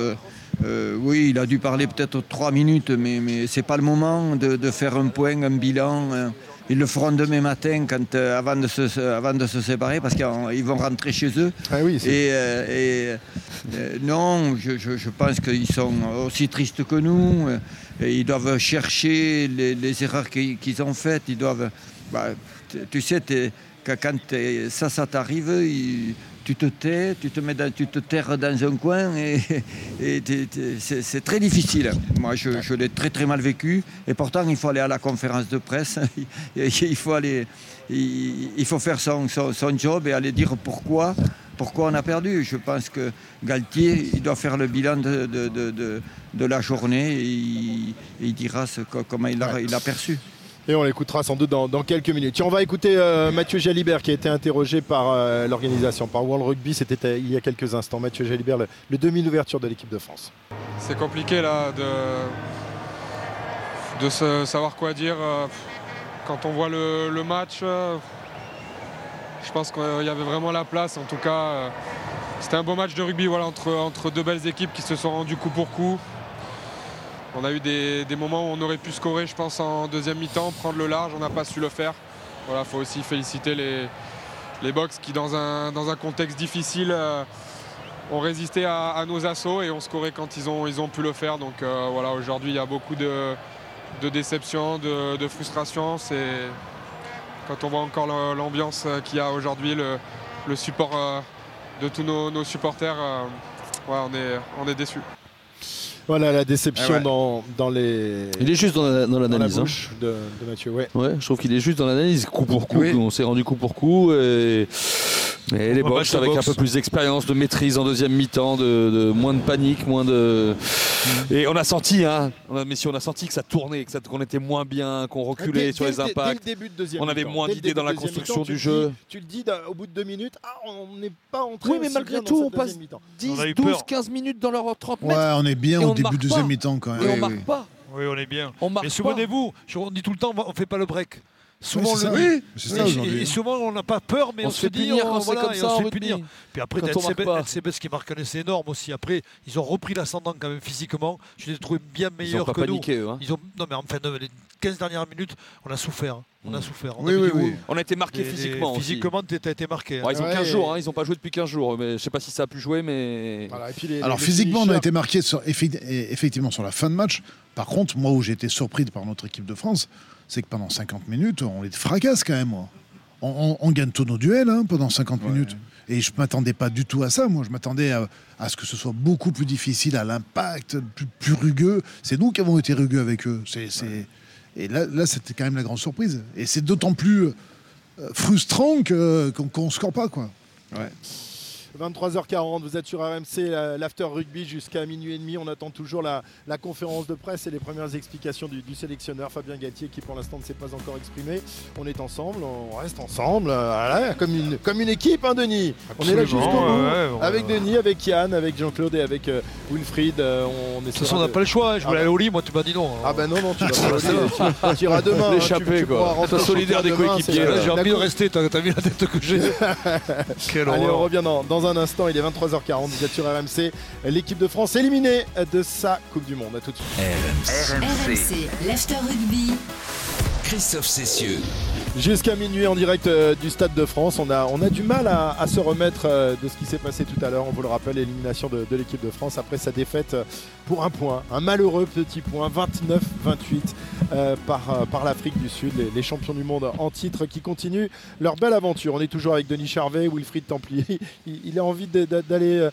Oui, il a dû parler peut-être trois minutes, mais, ce n'est pas le moment de, faire un point, un bilan. Ils le feront demain matin quand, euh, avant, de se, avant de se séparer parce qu'ils vont rentrer chez eux. Ah oui, et euh, et, euh, non, je, je- je pense qu'ils sont aussi tristes que nous. euh, et ils doivent chercher les, les erreurs qu'ils ont faites. Ils doivent. bah, tu- sais, quand ça, ça t'arrive, tu te tais, tu te, mets dans- tu te terres dans un coin et, c'est très difficile. Moi, je, je l'ai très très mal vécu et pourtant, il faut aller à la conférence de presse, il, faut aller, il, il faut faire son, son- son job et aller dire pourquoi, pourquoi on a perdu. Je pense que Galtier, il doit faire le bilan de, de- de- la journée et il, il dira ce comment il a, il a perçu. Et on l'écoutera sans doute dans, quelques minutes. On va écouter euh, Mathieu Jalibert qui a été interrogé par euh, l'organisation, par World Rugby. C'était euh, il y a quelques instants. Mathieu Jalibert, le, demi d'ouverture de l'équipe de France. C'est compliqué là de, de savoir quoi dire. Quand on voit le, le match, je pense qu'il y avait vraiment la place. En tout cas, c'était un beau match de rugby voilà, entre, entre deux belles équipes qui se sont rendues coup pour coup. On a eu des, moments où on aurait pu scorer, je pense, en deuxième mi-temps, prendre le large, on n'a pas su le faire. Voilà, faut aussi féliciter les, box qui, dans un, contexte difficile, euh, on résistait à, nos assauts et on scorait quand ils ont, ont pu le faire. Donc euh, voilà, aujourd'hui, il y a beaucoup de, de de, de frustration. Quand on voit encore l'ambiance euh, qu'il y a aujourd'hui, le, support de tous nos, supporters, on est, on est déçus. Voilà la déception Ah ouais. dans, dans les. Il est juste dans la- dans dans la l'analyse. hein. bouche de, de Mathieu. Ouais. Ouais, je trouve qu'il est juste dans l'analyse, coup pour coup. Oui. On s'est rendu coup pour coup. Et, et les Ouais, box avec boxe. un peu plus d'expérience, de maîtrise en deuxième mi-temps, de, de- moins de panique, moins de. Et on a senti, hein, on a- messieurs, on a senti que ça tournait, que ça- qu'on était moins bien, qu'on reculait Dès- sur dès les impacts. Dès le début de deuxième on avait moins d'idées dans la construction du jeu. dis- tu le dis au bout de deux minutes, ah, on n'est pas entré. Oui, mais aussi malgré bien tout, on passe deuxième mi-temps. 10, 12, 15 minutes dans leur 30 Ouais, mètres. on est bien au on début de deuxième mi-temps quand même. Et on marque pas. Oui, on est bien. On marque Mais souvenez-vous, on dit tout le temps, on ne fait pas le break. Souvent, Oui, le ça Et- et, souvent, on n'a pas peur, mais On on, se fait dit, punir on, voilà, comme et ça on se fait punir. Puis après, t'as pas. LCBS qui marque un essai énorme aussi. Après, ils ont repris l'ascendant quand même physiquement. Je les ai trouvés bien meilleurs que paniqué, nous. eux, hein. Ils ont, non, mais enfin, les 15 dernières minutes, on a souffert. hein. On a souffert. On Oui, a oui, oui. On a été marqué physiquement. Physiquement, t'as été marqué. hein. Ouais, ils ont Ouais. 15 jours, hein, ils n'ont pas joué depuis 15 jours, mais je sais pas si ça a pu jouer, mais. Voilà, et puis les- Alors les physiquement, on a été marqué effectivement sur la fin de match. Par contre, moi où j'ai été surpris par notre équipe de France, c'est que pendant 50 minutes, on les fracasse quand même. moi. On, on- on gagne tous nos duels hein, pendant 50 minutes. Et je m'attendais pas du tout à ça. Moi, je m'attendais à, à ce que ce soit beaucoup plus difficile, à l'impact, plus, plus rugueux. C'est nous qui avons été rugueux avec eux. C'est, c'est- Et là, là c'était quand même la grande surprise. Et c'est d'autant plus euh, frustrant que, qu'on ne score pas. Quoi. 23h40, vous êtes sur RMC, la- l'after rugby jusqu'à minuit et demi. On attend toujours la, la conférence de presse et les premières explications du, du sélectionneur Fabien Galtier qui pour l'instant ne s'est pas encore exprimé. On est ensemble, on reste ensemble, euh, voilà, comme, une, comme une équipe, hein, Denis. On est là jusqu'au bout. ouais, ouais, on- avec Denis, avec Yann, avec Jean-Claude et avec euh, Wilfried. euh, on De toute façon, on n'a pas le choix. hein. Je voulais aller au lit, moi, tu m'as dit non. Ah ben non, non, tu vas. Tu- tu iras demain. hein, tu- tu quoi. sur solidaire des coéquipiers. j'ai envie de rester. T'as vu la tête que j'ai Quelle Allez, on revient dans, dans un instant. Il est 23h40. Vous êtes sur RMC. L'équipe de France éliminée de sa Coupe du Monde. À tout de suite. RMC, l'After Rugby. Christophe Cessieux. Jusqu'à minuit en direct euh, du Stade de France. On a, on a du mal à, à se remettre euh, de ce qui s'est passé tout à l'heure. On vous le rappelle, élimination de, de l'équipe de France après sa défaite euh, pour un point. Un malheureux petit point, 29-28 euh, par, par l'Afrique du Sud. Les, les champions du monde en titre qui continuent leur belle aventure. On est toujours avec Denis Charvet, Wilfried Templier. Il, il a envie d'aller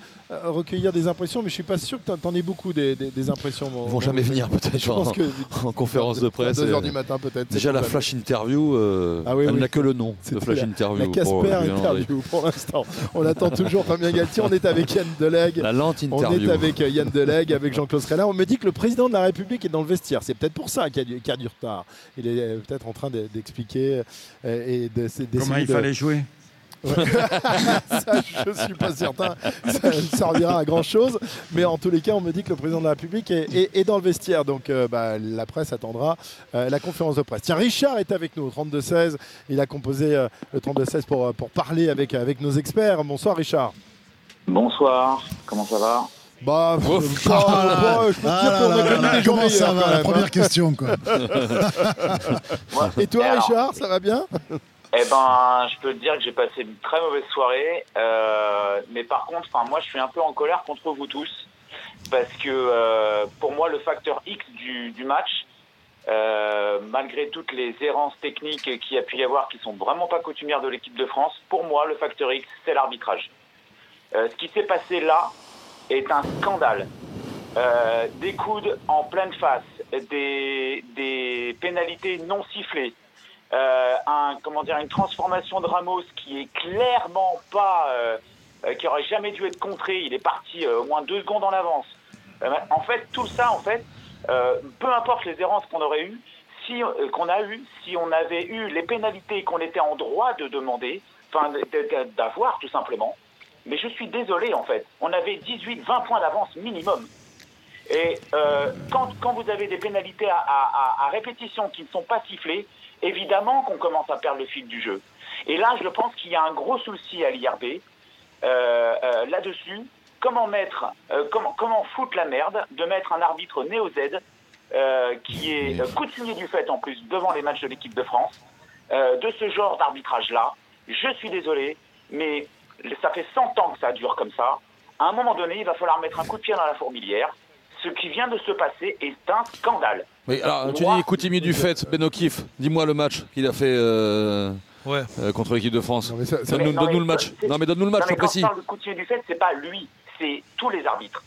recueillir des impressions, mais je suis pas sûr que t'en- t'en aies beaucoup des, des- des impressions. mon- Ils vont mon jamais venir peut-être en, en conférence de presse. À 2h et- du matin peut-être. Déjà la flash interview, euh, Ah oui, elle oui. n'a que le nom de flash la- interview. La Casper interview pour l'instant. On attend toujours Fabien Galtier. On est avec Yann Delegue. La lente On interview. est avec euh, Yann Delegue, avec Jean-Claude Scrella. On me dit que le président de la République est dans le vestiaire. C'est peut-être pour ça qu'il y, a du- qu'il y a du retard. Il est euh, peut-être en train de- d'expliquer euh, et de- Comment il de- fallait jouer? Ouais. ça, je suis pas certain. Ça ne servira à grand chose. Mais en tous les cas, on me dit que le président de la République est, est- est dans le vestiaire. Donc euh, bah, la presse attendra euh, la conférence de presse. Tiens, Richard est avec nous au 32-16. Il a composé euh, le 32-16 pour, pour parler avec, avec nos experts. Bonsoir, Richard. Bonsoir, comment ça va? Bah, Ah, bah, bah, je peux te ah dire qu'on a connu des comment ça va, la même, première hein. question, quoi. Et toi, Richard, ça va bien? Eh ben, je peux te dire que j'ai passé une très mauvaise soirée, euh, mais par contre, moi, je suis un peu en colère contre vous tous, parce que euh, pour moi, le facteur X du, du match, euh, malgré toutes les errances techniques qu'il y a pu y avoir, qui sont vraiment pas coutumières de l'équipe de France, pour moi, le facteur X, c'est l'arbitrage. Euh, ce qui s'est passé là est un scandale. Euh, des coudes en pleine face, des, des pénalités non sifflées, euh, un, comment dire, une transformation de Ramos qui est clairement pas, euh, euh, qui aurait jamais dû être contré. Il est parti euh, au moins deux secondes en avance. Euh, en fait, tout ça, en fait, peu importe les errances qu'on aurait eues, si qu'on a eu, si on avait eu les pénalités qu'on était en droit de demander, enfin d'avoir tout simplement. Mais je suis désolé en fait. On avait 18-20 points d'avance minimum. Et euh, quand, quand vous avez des pénalités à- à- à répétition qui ne sont pas sifflées, évidemment qu'on commence à perdre le fil du jeu. Et là, je pense qu'il y a un gros souci à l'IRB euh, euh, là-dessus. Comment mettre, euh, comment, comment foutre la merde de mettre un arbitre néo-Z euh, qui est coutumier du fait en plus devant les matchs de l'équipe de France, de ce genre d'arbitrage-là. Je suis désolé, mais ça fait 100 ans que ça dure comme ça. À un moment donné, il va falloir mettre un coup de pied dans la fourmilière. Ce qui vient de se passer est un scandale. Oui, alors tu dis Coutimi du fait, Ben O'Keefe, dis-moi le match qu'il a fait euh, euh, contre l'équipe de France. Donne-nous le match. Non mais donne-nous le match, Non, mais quand précis. je parle de Coutier du fait, c'est pas lui, c'est tous les arbitres.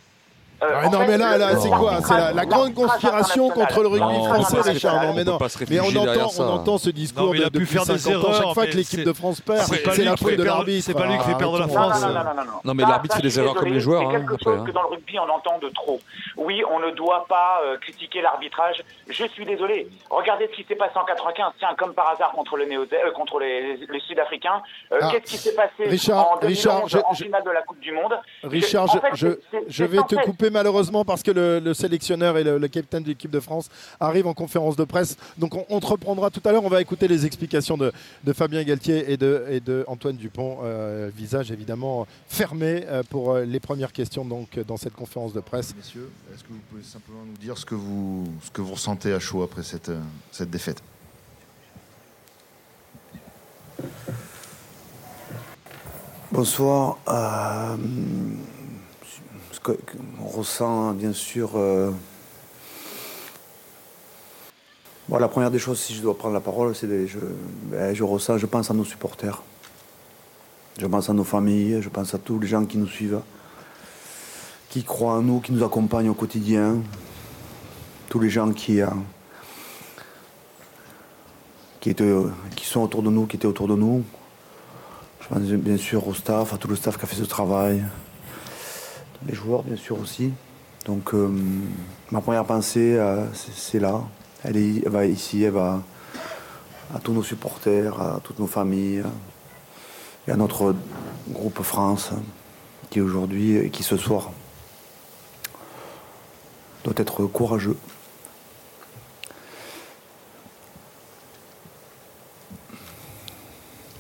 Euh, Ah, non fait, mais là, là c'est quoi C'est la, la grande conspiration contre le rugby Non, français, Richard. Non mais non. Mais on entend, on entend ce discours Non, mais il de- a pu depuis faire des 50 ans. erreurs, Chaque fois que l'équipe de France perd, c'est pas c'est lui la qui faute fait de perdre- l'arbitre. c'est pas lui qui fait perdre la. France. Non, non, non, non, non, non. Non, mais l'arbitre fait des erreurs comme les joueurs, C'est hein, quelque chose hein. que dans le rugby, on entend de trop. Oui, on ne doit pas euh, critiquer l'arbitrage. Je suis désolé. Regardez ce qui s'est passé en 95. Tiens, comme par hasard contre, le Néo euh, contre les, les Sud-Africains. Euh, Ah, Qu'est-ce qui s'est passé Richard, en 2011 Richard, je- en je- finale de la Coupe du Monde? Richard, En je, fait, vais te couper malheureusement parce que le, le sélectionneur et le, le capitaine de l'équipe de France arrivent en conférence de presse. Donc on, on te reprendra tout à l'heure. On va écouter les explications de, de Fabien Galtier et de, et de Antoine Dupont. Euh, visage évidemment fermé euh, pour euh, les premières questions donc, dans cette conférence de presse. Messieurs, est-ce que vous pouvez simplement nous dire ce que vous, ce que vous ressentez à chaud après cette, cette défaite? Bonsoir. Euh, on ressent bien sûr. euh, bon, la première des choses, si je dois prendre la parole, c'est que je, ben, je ressens, je pense à nos supporters. Je pense à nos familles, je pense à tous les gens qui nous suivent, qui croient en nous, qui nous accompagnent au quotidien. Tous les gens qui, euh, qui, étaient, qui sont autour de nous, qui étaient autour de nous. Je pense bien sûr au staff, à tout le staff qui a fait ce travail. Les joueurs, bien sûr aussi. Donc, euh, ma première pensée, euh, c'est là. Elle, est, elle va ici, elle va à tous nos supporters, à toutes nos familles, et à notre groupe France, qui aujourd'hui, et qui ce soir, doit être courageux.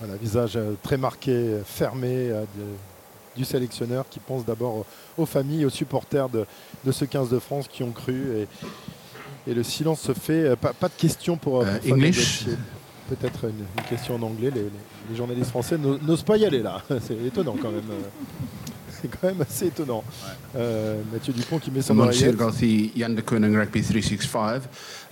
Voilà, visage euh, très marqué, fermé du sélectionneur qui pense d'abord aux familles, aux supporters de, de ce 15 de France qui ont cru. Et, et le silence se fait. Euh, Pas, pas de questions pour, pour Fabien English. Peut-être une, une question en anglais. Les, les- les journalistes français n'o- n'osent pas y aller là. C'est étonnant quand même. euh. C'est quand même assez étonnant. Euh, Mathieu Dupont qui met son Monsieur. Garthi, Jan de Koning Rugby 365.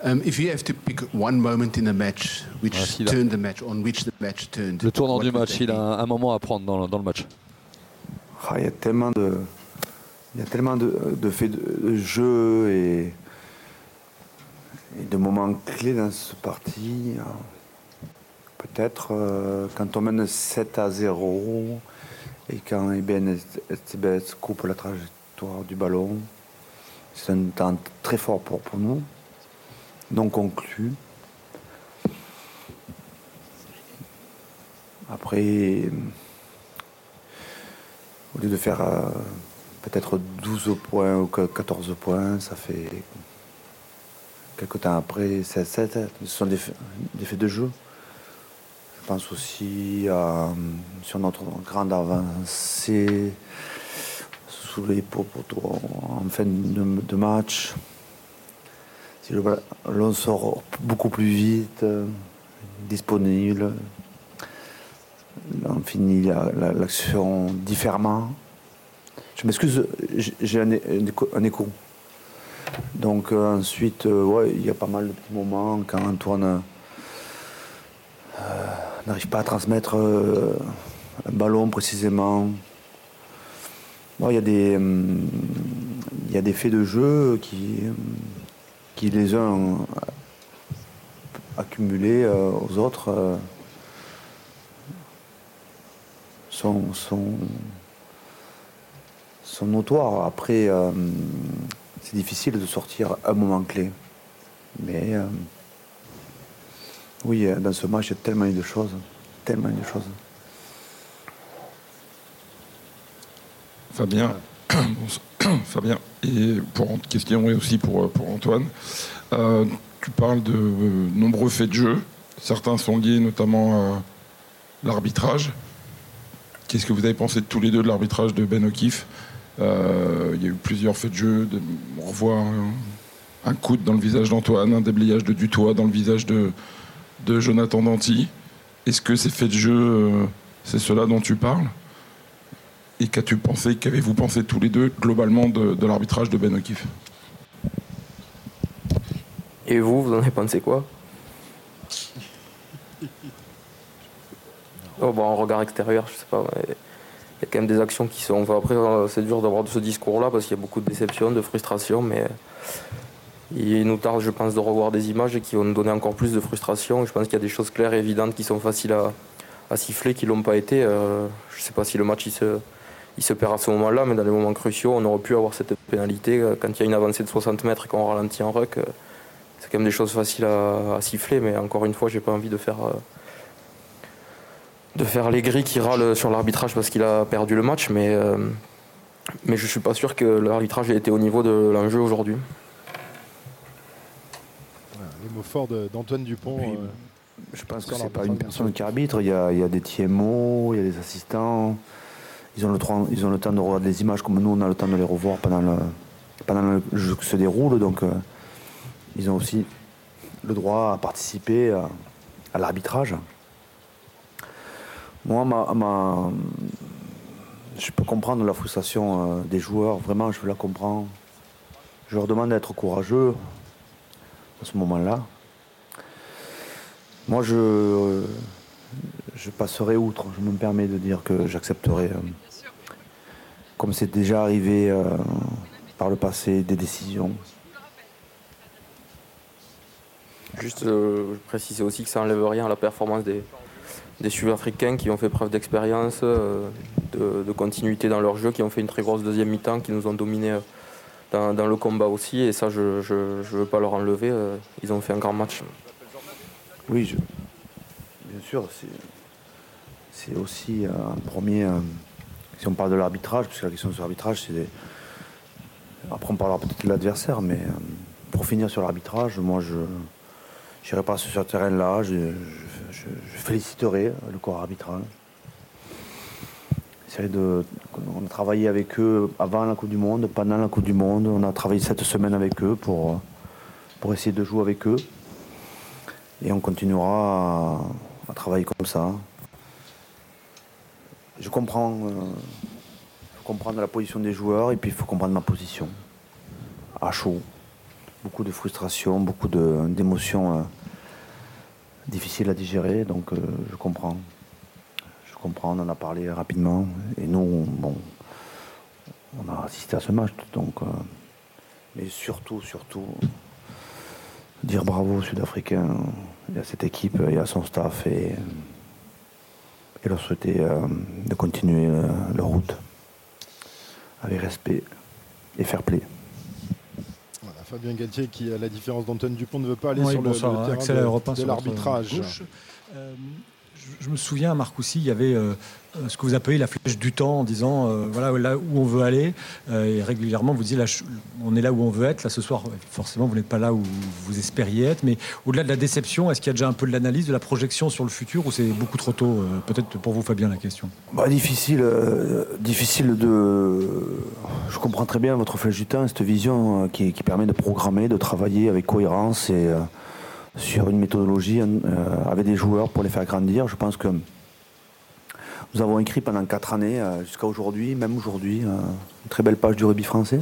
Um, if you have to pick one moment in the match which Ah, là. turned the match, on which the match turned. Le tournant du match, il a un, un moment à prendre dans le match. Ah, il y a tellement de, il y a tellement de, faits de, jeu et, et de moments clés dans ce parti. Peut-être euh, quand on mène 7 à 0 et quand Eben Estebes coupe la trajectoire du ballon, c'est un temps très fort pour, pour nous, non conclu. Après, au lieu de faire euh, peut-être 12 points ou que 14 points, ça fait quelques temps après 7 7 Ce sont des faits, de jeu. Je pense aussi à, euh, sur notre grande avancée sous les poteaux en fin de, match. Si ballon sort beaucoup plus vite, euh, disponible, on finit la- la- l'action différemment. Je m'excuse, j'ai- un, écho-. Donc euh, ensuite, euh, ouais, il y a pas mal de petits moments quand Antoine euh, n'arrive pas à transmettre un ballon précisément. Il y, a des, y a des faits de jeu qui, qui les uns accumulés aux autres euh, sont, notoires. Après, euh, c'est difficile de sortir un moment clé. Mais euh, oui, euh, dans ce match, il y a tellement de choses. Tellement de choses. Fabien. Fabien, et pour question et aussi pour, pour Antoine, tu parles de nombreux faits de jeu. Certains sont liés notamment à l'arbitrage. Qu'est-ce que vous avez pensé de tous les deux de l'arbitrage de Ben O'Keefe? Euh, Il y a eu plusieurs faits de jeu. de- on un, un coude dans le visage d'Antoine, un déblayage de Dutoit dans le visage de, de Jonathan Danty. Est-ce que ces faits de jeu, euh, c'est cela dont tu parles? Et qu'as-tu pensé, qu'avez-vous pensé tous les deux globalement de, l'arbitrage de Ben O'Keefe? Et vous, vous en avez pensé quoi? Oh, bon, En regard extérieur, je sais pas. Il y a quand même des actions qui sont. après, c'est dur d'avoir ce discours-là parce qu'il y a beaucoup de déception, de frustration, mais il nous tarde, je pense, de revoir des images qui vont nous donner encore plus de frustration. Je pense qu'il y a des choses claires et évidentes qui sont faciles à, siffler, qui ne l'ont pas été. Euh, je ne sais pas si le match il se, il se perd à ce moment-là, mais dans les moments cruciaux, on aurait pu avoir cette pénalité. Quand il y a une avancée de 60 mètres et qu'on ralentit en ruck, euh, c'est quand même des choses faciles à, siffler, mais encore une fois, j'ai pas envie de faire. Euh, de faire les gris qui râlent sur l'arbitrage parce qu'il a perdu le match, mais, mais je ne suis pas sûr que l'arbitrage ait été au niveau de l'enjeu aujourd'hui les mots forts d'Antoine Dupont. Euh, je pense que c'est pas une personne qui arbitre. Il y a, des TMO, il y a des assistants. Ils ont, le, ils ont le temps de regarder les images comme nous, on a le temps de les revoir pendant le, pendant le jeu qui se déroule. Donc, euh, ils ont aussi le droit à participer à, l'arbitrage. Moi, ma, je peux comprendre la frustration euh, des joueurs. Vraiment, je la comprends. Je leur demande d'être courageux à ce moment-là. Moi, je, je passerai outre. Je me permets de dire que j'accepterai, euh, comme c'est déjà arrivé euh, par le passé, des décisions. Juste euh, préciser aussi que ça n'enlève rien à la performance des, des Sud-Africains qui ont fait preuve d'expérience, de, de, continuité dans leur jeu, qui ont fait une très grosse deuxième mi-temps, qui nous ont dominé dans, le combat aussi. Et ça, je ne veux pas leur enlever. Euh, ils ont fait un grand match. Oui, bien sûr. C'est aussi un premier. Euh, si on parle de l'arbitrage, puisque la question sur l'arbitrage, c'est. Après, on parlera peut-être de l'adversaire, mais euh, pour finir sur l'arbitrage, moi, je n'irai pas sur ce terrain-là. Féliciterai le corps arbitral on a travaillé avec eux avant la Coupe du Monde, pendant la Coupe du Monde. On a travaillé cette semaine avec eux pour, pour essayer de jouer avec eux. Et on continuera à, travailler comme ça. Je comprends, euh, faut comprendre la position des joueurs et puis il faut comprendre ma position. À chaud. Beaucoup de frustration, beaucoup d'émotions difficiles à digérer, donc euh, je comprends comprends, on en a parlé rapidement. Et nous, bon, on a assisté à ce match. Donc, euh, mais surtout, surtout, dire bravo aux Sud-Africains et à cette équipe et à son staff et, leur souhaiter euh, de continuer leur route avec respect et fair play. Fabien Galtier qui, à la différence d'Antoine Dupont, ne veut pas aller sur le, terrain de, l'arbitrage je me souviens, Marc aussi, il y avait euh, euh, ce que vous appelez la flèche du temps en disant euh, voilà là où on veut aller. et régulièrement, vous disiez là, on est là où on veut être. Là, ce soir, forcément, vous n'êtes pas là où vous espériez être. Mais au-delà de la déception, est-ce qu'il y a déjà un peu de l'analyse, de la projection sur le futur ou c'est beaucoup trop tôt Peut-être pour vous, Fabien, la question? Bah, difficile, difficile de. Je comprends très bien votre flèche du temps, cette vision qui, qui, permet de programmer, de travailler avec cohérence et sur une méthodologie euh, avec des joueurs pour les faire grandir. Je pense que nous avons écrit pendant quatre années, euh, jusqu'à aujourd'hui, même aujourd'hui, euh, une très belle page du rugby français.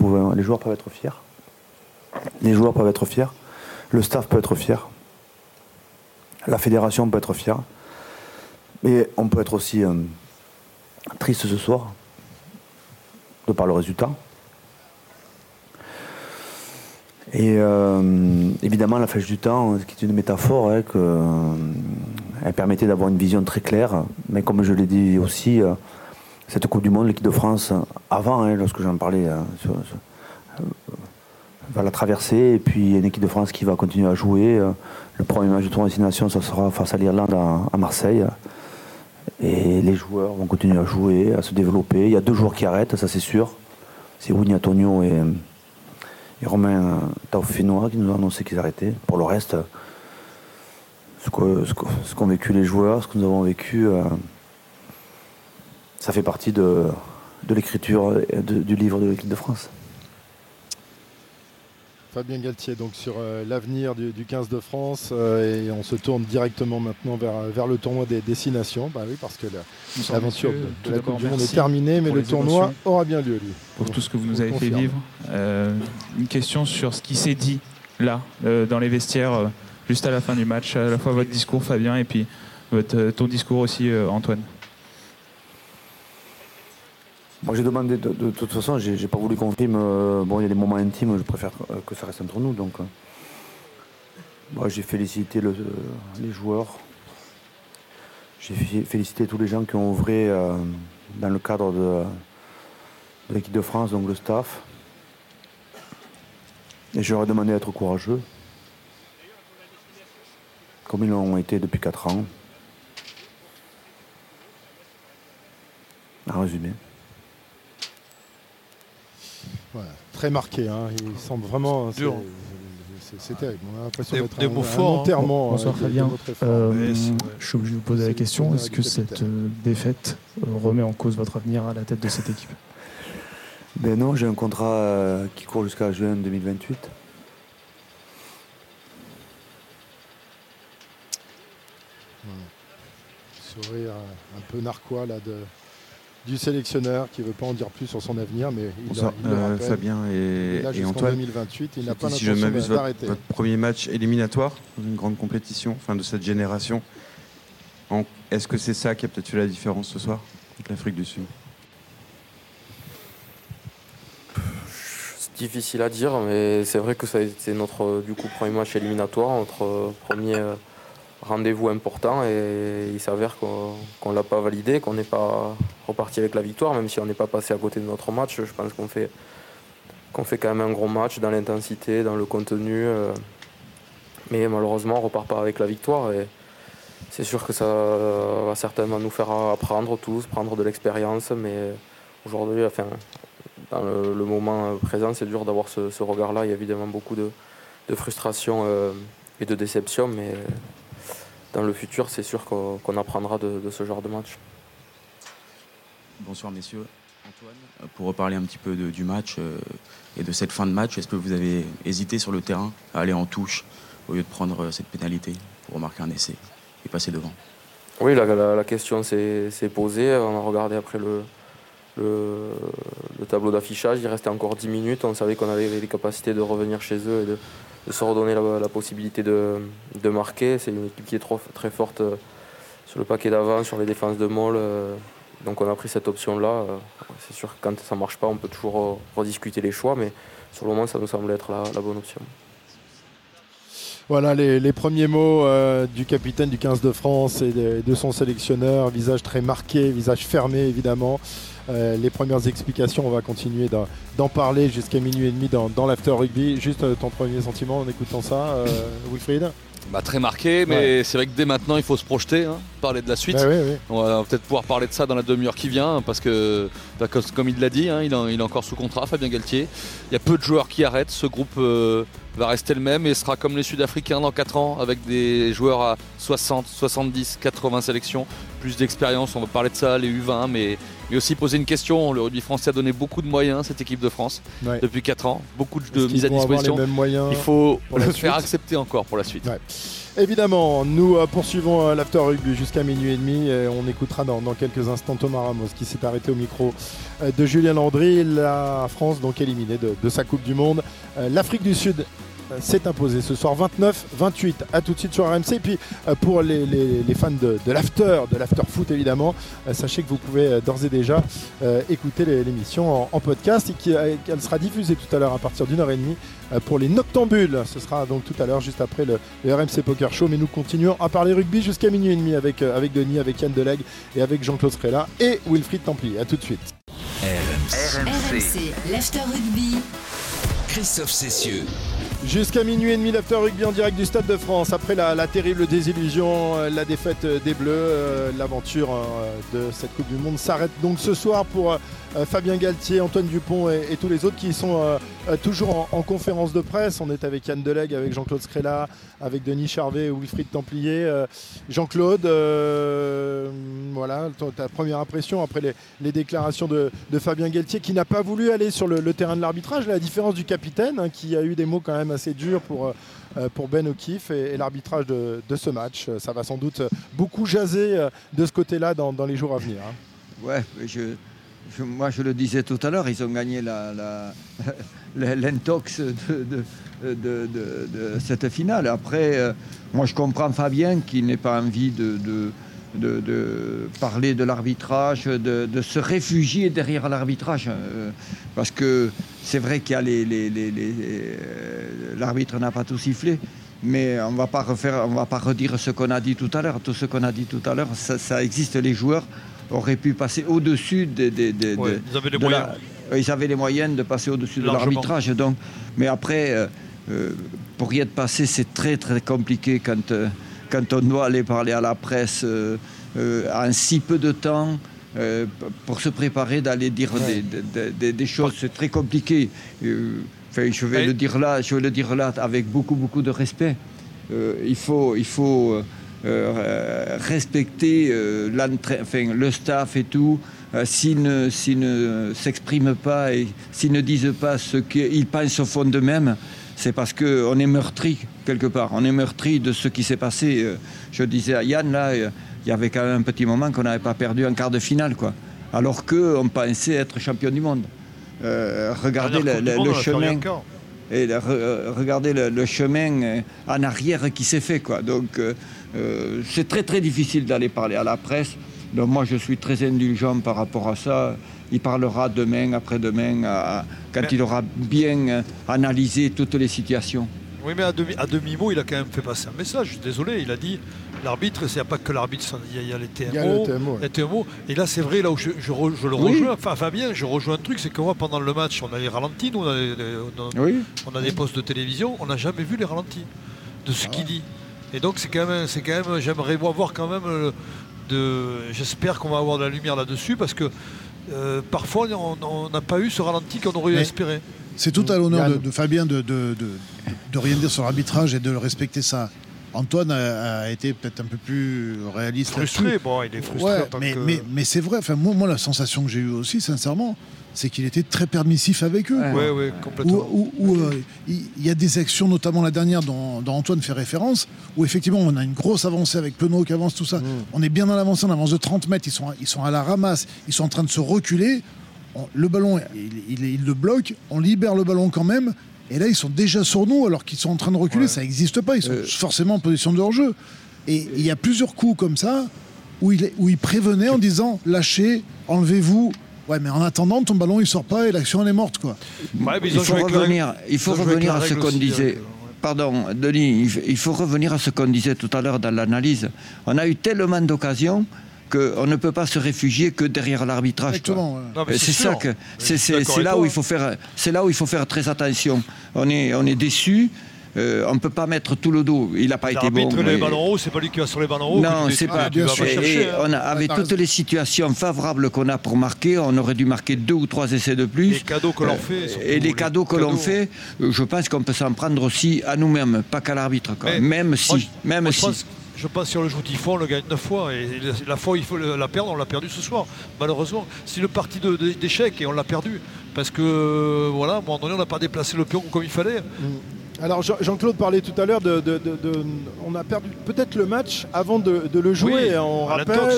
les joueurs peuvent être fiers. Les joueurs peuvent être fiers. Le staff peut être fier. La fédération peut être fière. Mais on peut être aussi triste ce soir de par le résultat. Et euh, évidemment, la flèche du temps, qui est une métaphore, hein, que, euh, elle permettait d'avoir une vision très claire. Mais comme je l'ai dit aussi, euh, cette Coupe du Monde, l'équipe de France, avant, hein, lorsque j'en parlais, va la traverser. Et puis, une équipe de France qui va continuer à jouer. Le premier match de tournoi destination, ça sera face à l'Irlande à, Marseille. Et les joueurs vont continuer à jouer, à se développer. Il y a deux joueurs qui arrêtent, ça c'est sûr. C'est Winnie Antonio et Romain Taufinois qui nous a annoncé qu'ils arrêtaient. Pour le reste, ce qu'ont vécu les joueurs, ce que nous avons vécu, euh, ça fait partie de, l'écriture du livre de l'équipe de France. Fabien Galtier, donc sur euh, l'avenir du, 15 de France, euh, et on se tourne directement maintenant vers, vers le tournoi des destinations. Bah oui, parce que l'aventure de, la Coupe du Monde est terminée, mais le tournoi aura bien lieu, lui. Pour tout ce que vous nous avez fait vivre. Euh, une question sur ce qui s'est dit là, dans les vestiaires, juste à la fin du match, à la fois votre discours, Fabien, et puis votre, ton discours aussi, Antoine. Moi j'ai demandé, de, toute façon, j'ai pas voulu qu'on filme. Euh, bon, il y a des moments intimes, je préfère que ça reste entre nous. Donc, euh, j'ai félicité les joueurs. J'ai félicité tous les gens qui ont œuvré euh, dans le cadre de, de l'équipe de France, donc le staff. Et ai demandé d'être courageux, comme ils l'ont été depuis 4 ans. En résumé très marqué. Hein. Il semble vraiment. C'est terrible. On a l'impression d'être un, mots forts, enterrement. Bonsoir Fabien. Euh, je suis obligé de vous poser la question est-ce que cette euh, défaite euh, remet en cause votre avenir à la tête de cette équipe? Ben non, j'ai un contrat qui court jusqu'à juin 2028. Sourire un peu narquois là de du sélectionneur qui ne veut pas en dire plus sur son avenir, mais il, euh, Fabien et, Antoine. 2028, il n'a pas si je m'abuse, votre, votre, premier match éliminatoire dans une grande compétition, enfin de cette génération. Est-ce que c'est ça qui a peut-être fait la différence ce soir contre l'Afrique du Sud? C'est difficile à dire, mais c'est vrai que ça a été notre du coup premier match éliminatoire, notre premier rendez-vous important et il s'avère qu'on ne l'a pas validé, qu'on n'est pas reparti avec la victoire, même si on n'est pas passé à côté de notre match. Je pense qu'on fait, fait quand même un gros match dans l'intensité, dans le contenu. Euh, mais malheureusement, on ne repart pas avec la victoire. Et c'est sûr que ça va certainement nous faire apprendre tous, prendre de l'expérience. Mais aujourd'hui, enfin, dans le, moment présent, c'est dur d'avoir ce, regard-là. Il y a évidemment beaucoup de, frustration euh, et de déception. Mais dans le futur, c'est sûr qu'on apprendra de, ce genre de match. Bonsoir messieurs. Antoine, pour reparler un petit peu du match euh, et de cette fin de match, est-ce que vous avez hésité sur le terrain à aller en touche au lieu de prendre euh, cette pénalité pour remarquer un essai et passer devant? Oui, la, question s'est posée. On a regardé après le, le, tableau d'affichage. Il restait encore 10 minutes. On savait qu'on avait les capacités de revenir chez eux et de, de se redonner la, possibilité de, marquer. C'est une équipe qui est très forte euh, sur le paquet d'avant, sur les défenses de Moll. Euh. donc on a pris cette option-là. Euh. C'est sûr que quand ça ne marche pas, on peut toujours rediscuter les choix, mais sur le moment, ça nous semble être la, bonne option. Voilà les, premiers mots du capitaine du 15 de France et de, son sélectionneur. Visage très marqué, visage fermé évidemment. Euh, les premières explications, on va continuer d'en parler jusqu'à minuit et demi dans, l'after rugby. Juste euh, ton premier sentiment en écoutant ça, euh, Wilfried? Bah, Très marqué, mais c'est vrai que dès maintenant, il faut se projeter, hein, parler de la suite. Bah on va peut-être pouvoir parler de ça dans la demi-heure qui vient, parce que, bah, comme il l'a dit, hein, il, est encore sous contrat, Fabien Galtier. Il y a peu de joueurs qui arrêtent. Ce groupe va rester le même et sera comme les Sud-Africains dans 4 ans, avec des joueurs à 60, 70, 80 sélections, plus d'expérience. On va parler de ça, les U20, mais mais aussi poser une question. Le rugby français a donné beaucoup de moyens à cette équipe de France depuis 4 ans, beaucoup de mises à disposition. Il faut le faire accepter encore pour la suite. Évidemment, nous euh, poursuivons euh, l'after rugby jusqu'à minuit et demi. Et on écoutera dans, quelques instants Thomas Ramos qui s'est arrêté au micro euh, de Julien Landry. La France donc éliminée de sa Coupe du Monde. L'Afrique du Sud s'est imposé ce soir 29-28. À tout de suite sur RMC. Et puis euh, pour les, fans de, l'after, de l'after foot évidemment, euh, sachez que vous pouvez euh, d'ores et déjà écouter l'émission en, podcast et qu'elle sera diffusée tout à l'heure à partir d'une heure et demie pour les Noctambules. Ce sera donc tout à l'heure juste après le, RMC Poker Show. Mais nous continuons à parler rugby jusqu'à minuit et demi avec, avec Denis, avec Yann Delegue et avec Jean-Claude Scrella et Wilfried Templier. À tout de suite. RMC, l'after rugby. Christophe Cessieux. Jusqu'à minuit et demi, l'after rugby en direct du Stade de France. Après la, terrible désillusion, euh, la défaite des Bleus, euh, l'aventure euh, de cette Coupe du Monde s'arrête donc ce soir pour euh, Fabien Galtier, Antoine Dupont et, tous les autres qui sont euh, euh, toujours en, en conférence de presse. On est avec Yann Delegue, avec Jean-Claude Scrella, avec Denis Charvet, Wilfried Templier. Euh, Jean-Claude, euh, voilà, ta première impression après les, déclarations de, Fabien Galtier qui n'a pas voulu aller sur le, terrain de l'arbitrage, la différence du capitaine hein, qui a eu des mots quand même assez durs pour, euh, Ben O'Keefe et, l'arbitrage de, ce match. Ça va sans doute beaucoup jaser euh, de ce côté-là dans, dans les jours à venir. hein. Ouais, je, moi je le disais tout à l'heure, ils ont gagné la- la- l'intox de, cette finale. Après, euh, moi je comprends Fabien qui n'ait pas envie de, parler de l'arbitrage, de, se réfugier derrière l'arbitrage. euh, parce que c'est vrai qu'il y a les. euh, L'arbitre n'a pas tout sifflé. Mais on va pas refaire, on va pas redire ce qu'on a dit tout à l'heure. Tout ce qu'on a dit tout à l'heure, ça existe. Les joueurs auraient pu passer au-dessus des. Ouais, ils avaient les de moyens. ils avaient les moyens de passer au-dessus de l'arbitrage. Donc, mais après, euh, euh, pour y être passé, c'est très très compliqué quand, euh, quand on doit aller parler à la presse euh, en si peu de temps. pour se préparer d'aller dire des, des- des- des choses, c'est très compliqué. Enfin, je vais le dire là, je vais le dire là avec beaucoup beaucoup de respect. Il faut, il faut respecter euh, l'entra- enfin, le staff et tout. Euh, s'ils ne, s'expriment pas et s'ils ne disent pas ce qu'ils pensent au fond d'eux-mêmes, c'est parce qu'on est meurtri quelque part. On est meurtri de ce qui s'est passé. Euh, Je disais à Yann, là, euh, il y avait quand même un petit moment qu'on n'avait pas perdu en quart de finale, quoi. Alors qu'on pensait être champion du monde. Euh, regardez le, Monde, chemin. Et regardez le, le chemin euh, en arrière qui s'est fait. Quoi. Donc euh, euh, c'est très très difficile d'aller parler à la presse. Donc moi je suis très indulgent par rapport à ça. Il parlera demain, après-demain, à- quand Mais- il aura bien euh, analysé toutes les situations. Oui, mais à demi- à demi-mot, il a quand même fait passer un message. Désolé, il a dit l'arbitre, il n'y a pas que l'arbitre, il y a- il y, a les TMO. Il y a le TMO, ouais. les TMO. Et là, c'est vrai, là où je, je re- je le Oui. rejoins, enfin Fabien, je rejoins un truc, c'est que moi, pendant le match, on a les ralentis, nous, on a, les- les- on a- Oui. on a des postes de télévision, on n'a jamais vu les ralentis de ce qu'il dit. Et donc, c'est quand même, c'est quand même j'aimerais voir quand même, euh, de, j'espère qu'on va avoir de la lumière là-dessus, parce que euh, parfois, on n'a pas eu ce ralenti qu'on aurait Mais- espéré. C'est tout à l'honneur de, de Fabien de, de, de- de rien dire sur l'arbitrage et de le respecter ça. Antoine a, a été peut-être un peu plus réaliste. Frustré, bon, il est frustré Ouais, en tant mais, que- mais, mais c'est vrai, enfin, moi, moi, la sensation que j'ai eue aussi, sincèrement, c'est qu'il était très permissif avec eux. Ouais, quoi. ouais, complètement. Où, euh, il y a des actions, notamment la dernière dont, dont Antoine fait référence, où effectivement on a une grosse avancée avec Penaud qui avance, tout ça. On est bien dans l'avancée, on avance de 30 mètres, ils sont, ils sont à la ramasse, ils sont en train de se reculer. On- le ballon, il, il- il le bloque, on libère le ballon quand même. Et là, ils sont déjà sur nous alors qu'ils sont en train de reculer. Ça n'existe pas. Ils sont forcément en position de hors-jeu. Et il y a plusieurs coups comme ça où il, où il prévenait en disant lâchez, enlevez-vous. Ouais, mais en attendant, ton ballon il sort pas et l'action elle est morte quoi. il faut revenir, il faut revenir à ce qu'on disait. Pardon, Denis, il faut revenir à ce qu'on disait tout à l'heure dans l'analyse. On a eu tellement d'occasions qu'on ne peut pas se réfugier que derrière l'arbitrage. ouais. C'est ça que c'est là toi. où il faut faire c'est là où il faut faire très attention. On est on est déçu. Euh, on ne peut pas mettre tout le dos. Il n'a pas été bon. Les ballons hauts, c'est pas lui qui va sur les ballons hauts. non, c'est pas. chercher, hein. on a, avec toutes les situations favorables qu'on a pour marquer, on aurait dû marquer deux ou trois essais de plus. Les cadeaux que l'on Euh, fait, surtout Et les les cadeaux que l'on fait, euh, je pense qu'on peut s'en prendre aussi à nous-mêmes, pas qu'à l'arbitre. Même si. je- Même moi, je si. pense- Je pense que si on le joue 10 fois, on le gagne 9 fois. Et la fois où il faut la perdre, on l'a perdu ce soir. Malheureusement, c'est le parti d'échec et on l'a perdu. Parce que, voilà, à un moment donné, on n'a pas déplacé le pion comme il fallait. Alors Jean- Jean-Claude parlait tout à l'heure de, de- de- de- on a perdu peut-être le match avant de, de le jouer. Oui, on rappelle tox.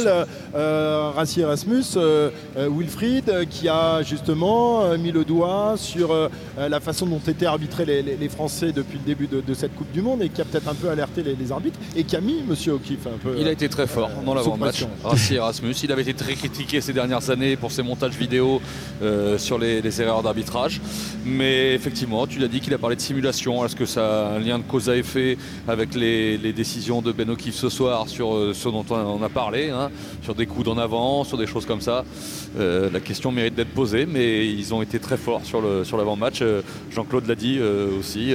euh, Rassi Erasmus, euh, euh, Wilfried, euh, qui a justement euh, mis le doigt sur euh, euh, la façon dont étaient arbitrés les, les- les Français depuis le début de, de cette Coupe du Monde et qui a peut-être un peu alerté les, les arbitres et qui a mis Monsieur O'Keefe un peu. Il a été très fort dans l'avant-match. Rassi Erasmus, il avait été très critiqué ces dernières années pour ses montages vidéo euh, sur les, les erreurs d'arbitrage. Mais effectivement, tu l'as dit qu'il a parlé de simulation. Est-ce que ça a un lien de cause à effet avec les, décisions de Ben O'Keefe ce soir sur euh, ce dont on a parlé, hein, sur des coups d'en avant, sur des choses comme ça? Euh, La question mérite d'être posée, mais ils ont été très forts sur l'avant-match. Euh, Jean-Claude l'a dit aussi,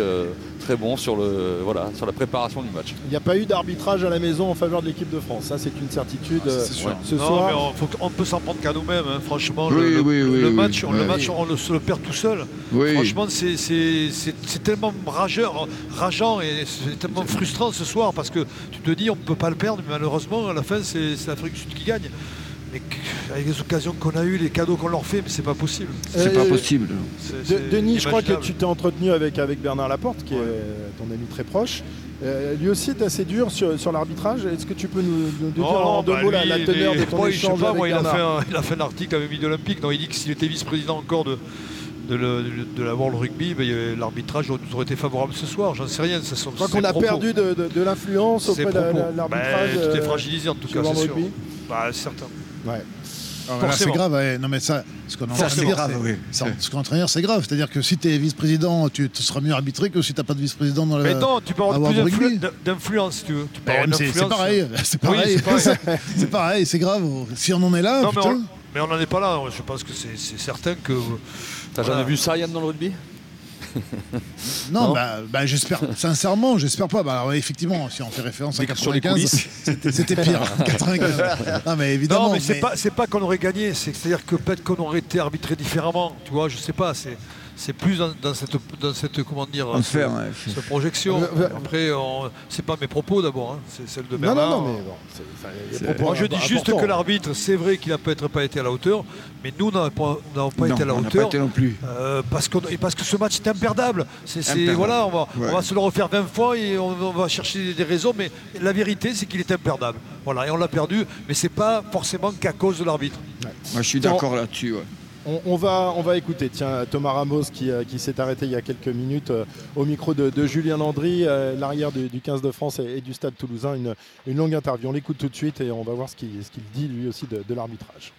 très bon sur le voilà sur la préparation du match. Il n'y a pas eu d'arbitrage à la maison en faveur de l'équipe de France. Ça, c'est une certitude. euh, Ce Non, soir, mais on, faut- on peut s'en prendre qu'à nous-mêmes, hein, franchement. Oui, le, le- oui, oui, le oui. match, on, le match on le, se le perd tout seul. Oui. Franchement, c'est- c'est c'est- c'est tellement rageur, rageant et c'est tellement frustrant ce soir parce que tu te dis on ne peut pas le perdre, mais malheureusement, à la fin, c'est c'est l'Afrique du Sud qui gagne. Avec les occasions qu'on a eues, les cadeaux qu'on leur fait, mais c'est pas possible. Euh, C'est- De- c'est Denis, je crois que tu t'es entretenu avec, avec Bernard Laporte, qui est euh, ton ami très proche. Euh, lui aussi est assez dur sur, sur l'arbitrage. Est-ce que tu peux nous, nous dire Oh, en deux bah, mots la, lui, la il teneur de ton moi, échange pas, avec moi, il, a Bernard fait un, il a fait un article avec Midi Olympique. Non, il dit que s'il était vice-président encore de, de, le- de la World Rugby, ben, l'arbitrage aurait aurait été favorable ce soir. J'en sais rien. Ça sont Je crois ses qu'on a propos. perdu de, de- de l'influence auprès de l'arbitrage. Ben, tout est euh, fragilisé en tout cas, c'est sûr. Bah, certain. Ouais. Ah, c'est grave, ouais. non mais ça, ce qu'on est en train de Forcément. dire, grave, c'est- oui. ça- ce qu'on est en train de dire, c'est grave. C'est-à-dire que si tu es vice-président, tu, tu seras mieux arbitré que si tu n'as pas de vice-président dans le. Mais non, tu peux avoir plus d'influence si tu veux. Tu peux Ben, c'est- d'influence. c'est pareil, c'est Oui, pareil. c'est pareil. c'est grave. Si on en est là, Non, mais putain. on- mais on n'en est pas là. Je pense que c'est certain que. T'as jamais vu ça Yann dans le rugby? Non, Non. bah, bah, j'espère, sincèrement, j'espère pas. Bah, alors, effectivement, si on fait référence à Des- sur les 95, coulisses. c'était pire. 95. Non, mais évidemment. Non, mais c'est mais- pas, c'est pas qu'on aurait gagné, c'est- c'est-à-dire que peut-être qu'on aurait été arbitré différemment, tu vois, je sais pas, c'est, c'est plus dans, dans cette, dans cette, comment dire, ce- ouais. cette projection. Euh, euh, Après, c'est pas mes propos d'abord, hein, c'est celle de Non, Bernard. non, non, mais bon, les propos Moi, je dis juste que l'arbitre, c'est vrai qu'il n'a peut-être pas été à la hauteur, mais nous n'avons pas, Non, été à la on hauteur. pas été non plus. euh, parce, qu'on- et parce que ce match est imperdable. C'est, voilà, on va, Ouais. on va se le refaire 20 fois et on, on va chercher des, raisons, mais la vérité, c'est qu'il est imperdable. Voilà, et on l'a perdu, mais c'est pas forcément qu'à cause de l'arbitre. Moi, je suis d'accord là-dessus. On, on va, on va écouter tiens, Thomas Ramos qui, euh, qui s'est arrêté il y a quelques minutes euh, au micro de, de Julien Landry, euh, l'arrière du, du 15 de France et, et du Stade toulousain. Une, une longue interview. On l'écoute tout de suite et on va voir ce qu'il dit lui aussi de, de l'arbitrage.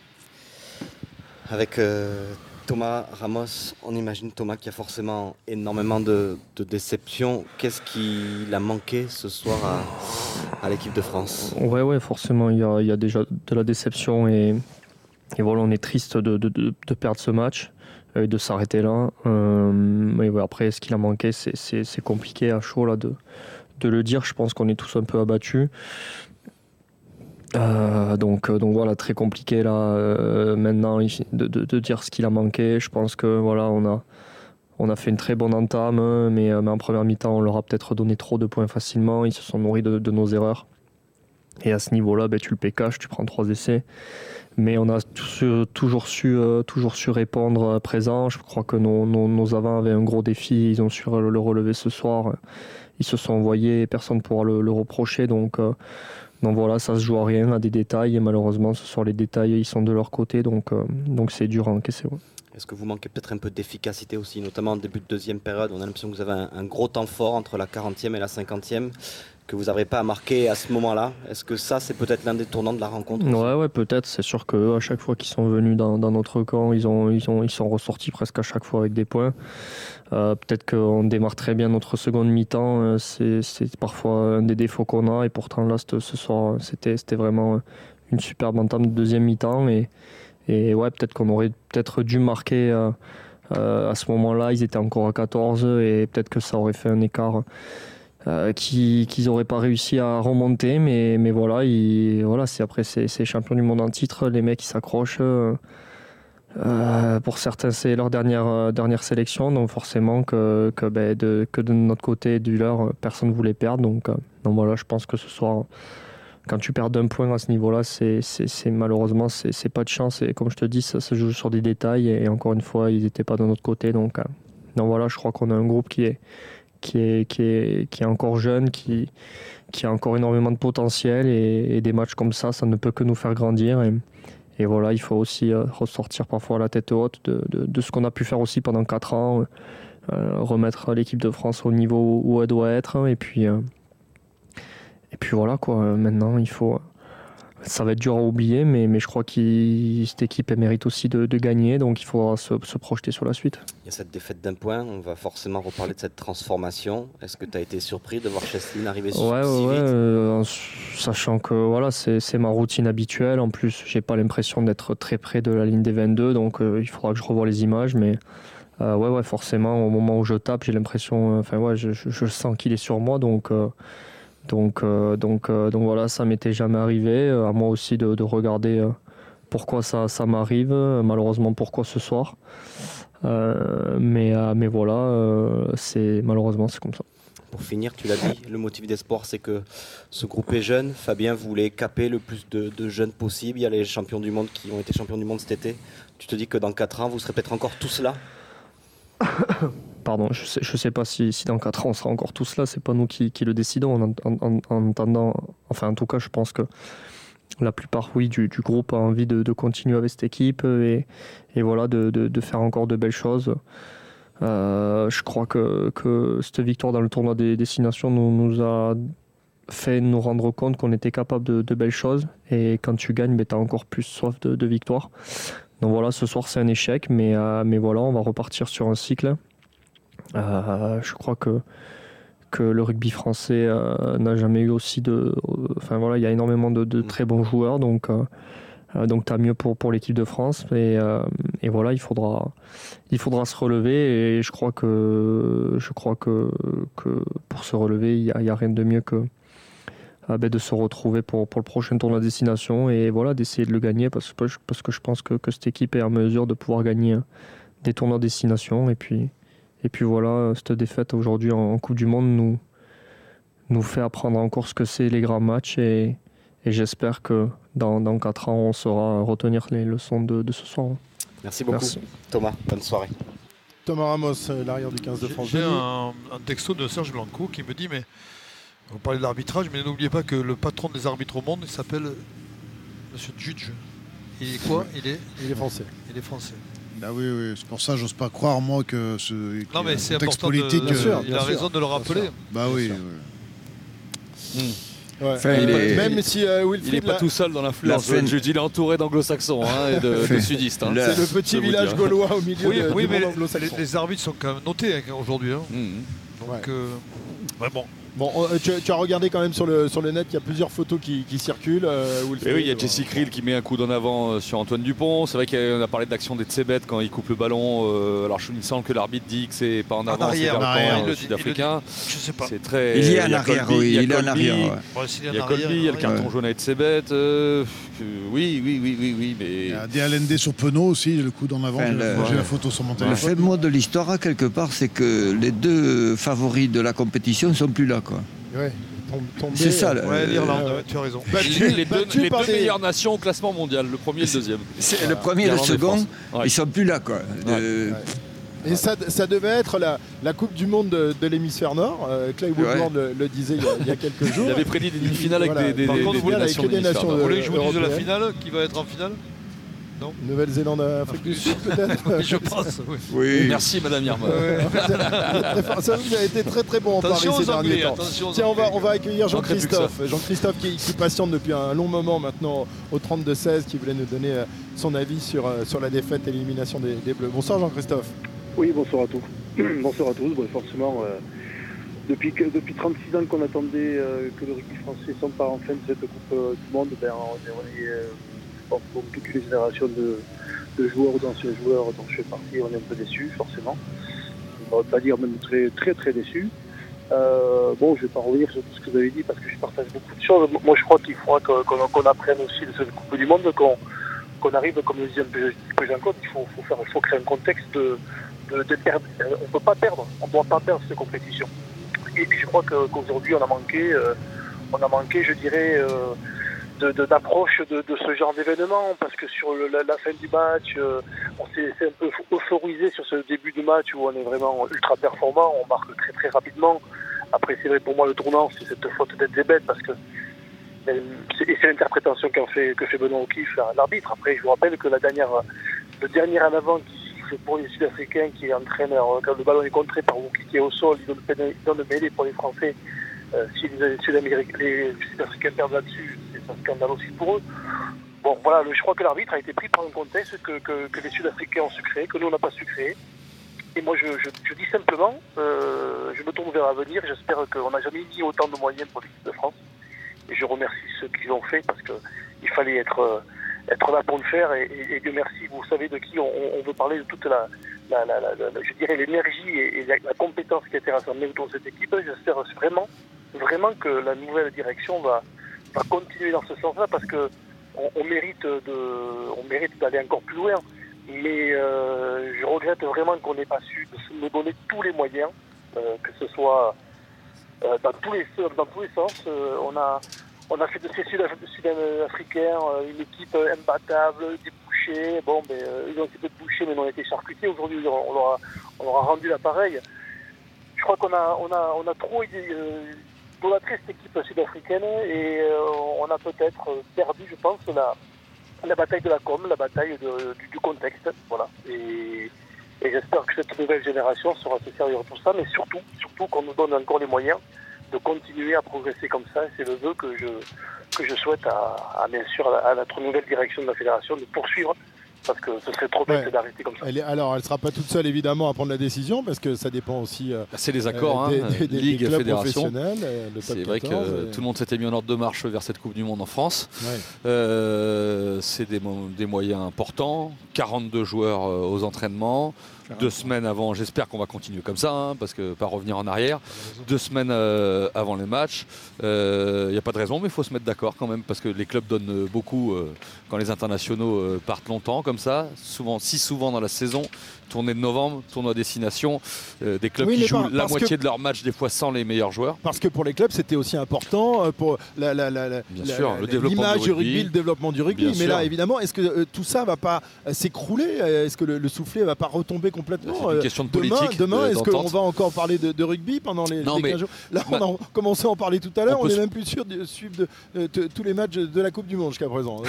Avec euh, Thomas Ramos, on imagine Thomas qui a forcément énormément de, de déceptions. Qu'est-ce qu'il a manqué ce soir à, à l'équipe de France? Ouais, ouais, forcément, il y a, il y a déjà de la déception et, et voilà, on est triste de, de- de- perdre ce match et de s'arrêter là. Euh, mais après, ce qu'il a manqué, c'est- compliqué à chaud là, de, de le dire. Je pense qu'on est tous un peu abattus. Euh, donc, euh, donc voilà, très compliqué là maintenant de, de- de dire ce qu'il a manqué. Je pense que voilà, on a, on a fait une très bonne entame, mais, mais en première mi-temps, on leur a peut-être donné trop de points facilement. Ils se sont nourris de, de nos erreurs. Et à ce niveau-là, ben, tu le pécaches, tu prends trois essais. Mais on a toujours, su, euh, toujours su répondre euh, présent. Je crois que nos, avants avaient un gros défi. Ils ont su le, le relever ce soir. Ils se sont envoyés, personne ne pourra le, reprocher. Donc, euh, donc voilà, ça se joue à rien, à des détails. Et malheureusement, ce soir, les détails, ils sont de leur côté. Donc euh, donc c'est dur à encaisser. Est-ce que vous manquez peut-être un peu d'efficacité aussi, notamment en début de deuxième période? On a l'impression que vous avez un, un gros temps fort entre la 40e et la 50e, que vous n'arrivez pas à marquer à ce moment-là. Est-ce que ça, c'est peut-être l'un des tournants de la rencontre Ouais, ouais, peut-être. C'est sûr que à chaque fois qu'ils sont venus dans, notre camp, ils ont, ils ont, ils sont ressortis presque à chaque fois avec des points. Euh, peut-être qu'on démarre très bien notre seconde mi-temps. euh, C'est, parfois un des défauts qu'on a. Et pourtant là, ce soir, c'était, c'était vraiment une superbe entame de deuxième mi-temps. Et, ouais, peut-être qu'on aurait peut-être dû marquer. euh, euh, à ce moment-là, ils étaient encore à 14 et peut-être que ça aurait fait un écart euh, qui- qu'ils n'auraient pas réussi à remonter. Mais, mais voilà, voilà c'est après c'est c'est champion du monde en titre, les mecs ils s'accrochent. euh, euh, pour certains, c'est leur dernière, euh, dernière sélection, donc forcément que, que, ben, de, que de notre côté du leur, personne ne voulait perdre. Donc, donc voilà, je pense que ce soir, quand tu perds d'un point à ce niveau-là, c'est malheureusement, c'est pas de chance. Et comme je te dis, ça se joue sur des détails. Et, encore une fois, ils n'étaient pas de notre côté. Donc, donc voilà, je crois qu'on a un groupe qui est, qui est, qui est, qui est encore jeune, qui, qui a encore énormément de potentiel. Et, des matchs comme ça, ça ne peut que nous faire grandir. Et, voilà, il faut aussi euh, ressortir parfois la tête haute de, de- ce qu'on a pu faire aussi pendant 4 ans, euh, remettre l'équipe de France au niveau où elle doit être. Et puis, euh, et puis voilà, quoi. Maintenant, il faut, ça va être dur à oublier, mais, mais je crois que cette équipe elle mérite aussi de, de gagner, donc il faudra se, se, projeter sur la suite. Il y a cette défaite d'un point, on va forcément reparler de cette transformation. Est-ce que tu as été surpris de voir Cheslin arriver ouais, si ouais, vite euh, Sachant que voilà, c'est ma routine habituelle, en plus j'ai pas l'impression d'être très près de la ligne des 22, donc euh, il faudra que je revoie les images, mais euh, ouais, ouais, forcément au moment où je tape, j'ai l'impression, enfin ouais, je, je, je sens qu'il est sur moi, donc donc, euh, donc, euh, donc voilà, ça m'était jamais arrivé. Euh, à moi aussi de, de regarder pourquoi ça, ça m'arrive, malheureusement pourquoi ce soir. mais, mais voilà, c'est malheureusement c'est comme ça. Pour finir, tu l'as dit, le motif d'espoir, c'est que ce groupe est jeune. Fabien voulait caper le plus de, de, jeunes possible. Il y a les champions du monde qui ont été champions du monde cet été. Tu te dis que dans 4 ans, vous serez peut-être encore tous là? Pardon, je sais, je sais pas si, dans 4 ans on sera encore tous là, c'est pas nous qui, le décidons. En, en, enfin en tout cas, je pense que la plupart, oui, du, groupe a envie de, continuer avec cette équipe et, voilà, de, faire encore de belles choses. Euh, je crois que, cette victoire dans le tournoi des destinations nous, a fait nous rendre compte qu'on était capable de, belles choses et quand tu gagnes, ben, tu as encore plus soif de, de victoire. Donc voilà, ce soir c'est un échec, mais, euh, mais voilà, on va repartir sur un cycle. Euh, je crois que, que le rugby français euh, n'a jamais eu aussi de. Enfin voilà, il y a énormément de, de très bons joueurs, donc. donc tant mieux pour, pour l'équipe de France et, et, voilà il faudra il faudra se relever et je crois que je crois que, que pour se relever il n'y a, a, rien de mieux que ben de se retrouver pour, pour le prochain tournoi de destination et voilà d'essayer de le gagner parce que, parce que je pense que, que cette équipe est en mesure de pouvoir gagner des tournois de destination et puis et puis voilà, cette défaite aujourd'hui en Coupe du Monde nous, nous fait apprendre encore ce que c'est les grands matchs et, et j'espère que dans, dans 4 ans, on saura retenir les leçons de, de ce soir. Merci beaucoup. Merci. Thomas, bonne soirée. Thomas Ramos, l'arrière du 15 de France. J'ai un, un, texto de Serge Blanco qui me dit mais vous parlez de l'arbitrage, mais n'oubliez pas que le patron des arbitres au monde il s'appelle Monsieur Judge. Il est quoi? Il est, il est français. Il est français. Ah oui, oui. c'est pour ça j'ose pas croire moi que ce non, mais c'est important politique. De, sûr, il a sûr, raison de le rappeler. Bah oui. oui. Mmh. Ouais. Enfin, il est... Même si euh, Wilfried, il n'est pas tout seul dans l'influence. Fin... Je dis, il est entouré d'anglo-saxons hein, et de, de sudistes. Hein. C'est le petit village gaulois au milieu oui, de, oui, du mais monde les, les, arbitres sont quand même notés hein, aujourd'hui. Mmh. Donc, ouais. euh, bon. Euh, tu, tu, as regardé quand même sur le, sur le net, il y a plusieurs photos qui, qui circulent. Euh, et oui, il y a Jesse Krill qui met un coup d'en avant euh, sur Antoine Dupont. C'est vrai qu'on a parlé de l'action des Tsebet quand il coupe le ballon. Euh, alors, il me semble que l'arbitre dit que c'est pas en avant, c'est vers le camp sud-africain. Je sais pas. C'est très. Il y a en arrière, oui. Il y a en arrière. Il y a Colby, il y a le carton jaune à Tsebet. Oui, oui, oui, oui, oui. Mais... Il y a des LND sur Penaud aussi, le coup d'en avant. Enfin, J'ai la photo sur mon téléphone. Le fait mot de l'histoire, quelque part, c'est que les deux favoris de la compétition ne sont plus là. quoi. Ouais. C'est ça, ouais, l'Irlande, euh, tu as raison. Battu, les, deux, les deux des... meilleures nations au classement mondial, le premier et le deuxième. C'est le premier et le second, ouais. ils sont plus là quoi. De... Et ça, ça, devait être la, la, Coupe du Monde de, de l'hémisphère nord. Euh, Clay Woodward le, le, disait il y, a, il y, a, quelques jours. Il avait prédit des demi-finales avec voilà. des, des, des, contre, des, nations, avec nations Vous voulez que je vous dise de la finale Qui va être en finale? Nouvelle-Zélande, Afrique du Sud, peut-être oui, Je pense, oui. oui. Merci, Madame Irma. Ouais. ça vous a été très très bon en Paris ces derniers temps. Tiens, on va, on va accueillir Jean-Christophe. Jean-Christophe qui, qui, patiente depuis un long moment maintenant au 32-16, qui voulait nous donner euh, son avis sur, euh, sur la défaite et l'élimination des, des, Bleus. Bonsoir Jean-Christophe. Oui, bonsoir à tous. bonsoir à tous. Bon, forcément, euh, depuis, que, depuis 36 ans qu'on attendait euh, que le rugby français s'empare enfin de cette Coupe euh, du Monde, ben, on est, on est comme toutes les générations de, de joueurs ou d'anciens joueurs dont je fais partie, on est un peu déçus, forcément. On va pas dire même très très très déçus. Euh, bon, je ne vais pas revenir sur tout ce que vous avez dit parce que je partage beaucoup de choses. Moi, je crois qu'il faudra qu'on qu qu apprenne aussi de cette Coupe du Monde, qu'on qu arrive, comme le disait un peu Jean-Claude, il faut, faut, faire, faut créer un contexte de, perdre. On ne peut pas perdre, on ne doit pas perdre cette compétition. Et puis, je crois qu'aujourd'hui, on a manqué, euh, on a manqué, je dirais, euh, d'approche de, ce genre d'événement parce que sur la, fin du match, euh, on s'est un peu euphorisé sur ce début de match où on est vraiment ultra performant, on marque très très rapidement. Après, c'est vrai pour moi le tournant, c'est cette faute d'être bête parce que et c'est l'interprétation fait que fait Benoît O'Keefe, l'arbitre. Après, je vous rappelle que la dernière, le dernier en avant qui pour les Sud-Africains, qui est entraîneur, quand le ballon est contré par est au sol, il donne, il donne le mêlée pour les Français. Euh, si les Sud-Africains perdent là-dessus, c'est un scandale aussi pour eux. Bon, voilà, je crois que l'arbitre a été pris par un contexte que, que- les Sud-Africains ont su créer, que nous on n'a pas su créer. Et moi, je dis simplement, euh, je me tourne vers l'avenir. J'espère qu'on n'a jamais mis autant de moyens pour l'équipe de France. Et je remercie ceux qui l'ont fait parce qu'il fallait être, euh, être là pour le faire. Et, et- Dieu merci, vous savez de qui on, veut parler de toute la, je dirais l'énergie et, la, compétence qui a été rassemblée autour de cette équipe. J'espère vraiment, vraiment que la nouvelle direction va, va continuer dans ce sens-là parce que on, mérite de, on mérite d'aller encore plus loin. Mais euh, je regrette vraiment qu'on n'ait pas su nous donner tous les moyens, euh, que ce soit euh, dans tous les dans tous les sens. On a on a fait de ces Sud- Sud-Africains euh, une équipe imbattable, débouchée. Bon, ben, euh, ils ont été peu mais ils ont été charcutés. Aujourd'hui, on, leur a, rendu l'appareil. Je crois qu'on a, on a, trop euh, idolâtré cette équipe sud-africaine et euh, on a peut-être perdu, je pense, la, bataille de la com, la bataille du, contexte. Voilà. Et, j'espère que cette nouvelle génération sera se servir de ça, mais surtout, surtout qu'on nous donne encore les moyens de continuer à progresser comme ça. Et C'est le vœu que je, que je souhaite à, à, bien sûr à, notre nouvelle direction de la fédération de poursuivre, parce que ce serait trop bête Ouais. d'arrêter comme ça. Elle est- alors, elle sera pas toute seule évidemment à prendre la décision parce que ça dépend aussi. euh, C'est les accords, euh, hein, des, des- des clubs fédération. professionnels, euh, le top C'est vrai que 14, euh, et- tout le monde s'était mis en ordre de marche vers cette Coupe du Monde en France. Ouais. Euh, c'est des, mo- des moyens importants. 42 joueurs euh, aux entraînements. Deux semaines avant, j'espère qu'on va continuer comme ça, hein, parce que pas revenir en arrière. Deux semaines euh, avant les matchs. Il n'y a pas de raison, mais il faut se mettre d'accord quand même, parce que les clubs donnent euh, beaucoup euh, quand les internationaux euh, partent longtemps comme ça, souvent, si souvent dans la saison. Tournée de novembre, tournoi destination, euh, des clubs Oui, qui jouent la moitié de leurs matchs, des fois sans les meilleurs joueurs. Parce que pour les clubs, c'était aussi important euh, pour la, la- la- la- Bien la- sûr, la- le développement l'image du rugby. le développement du rugby. Bien Mais sûr. là, évidemment, est-ce que euh, tout ça va pas s'écrouler? Est-ce que le, le soufflet va pas retomber complètement? C'est une question de politique, Demain, de- est-ce qu'on va encore parler de, de rugby pendant les, Non, les mais- 15 jours? Là, on a commencé à en parler tout à l'heure. On n'est même plus sûr de suivre de- de- de- tous les matchs de la Coupe du Monde jusqu'à présent.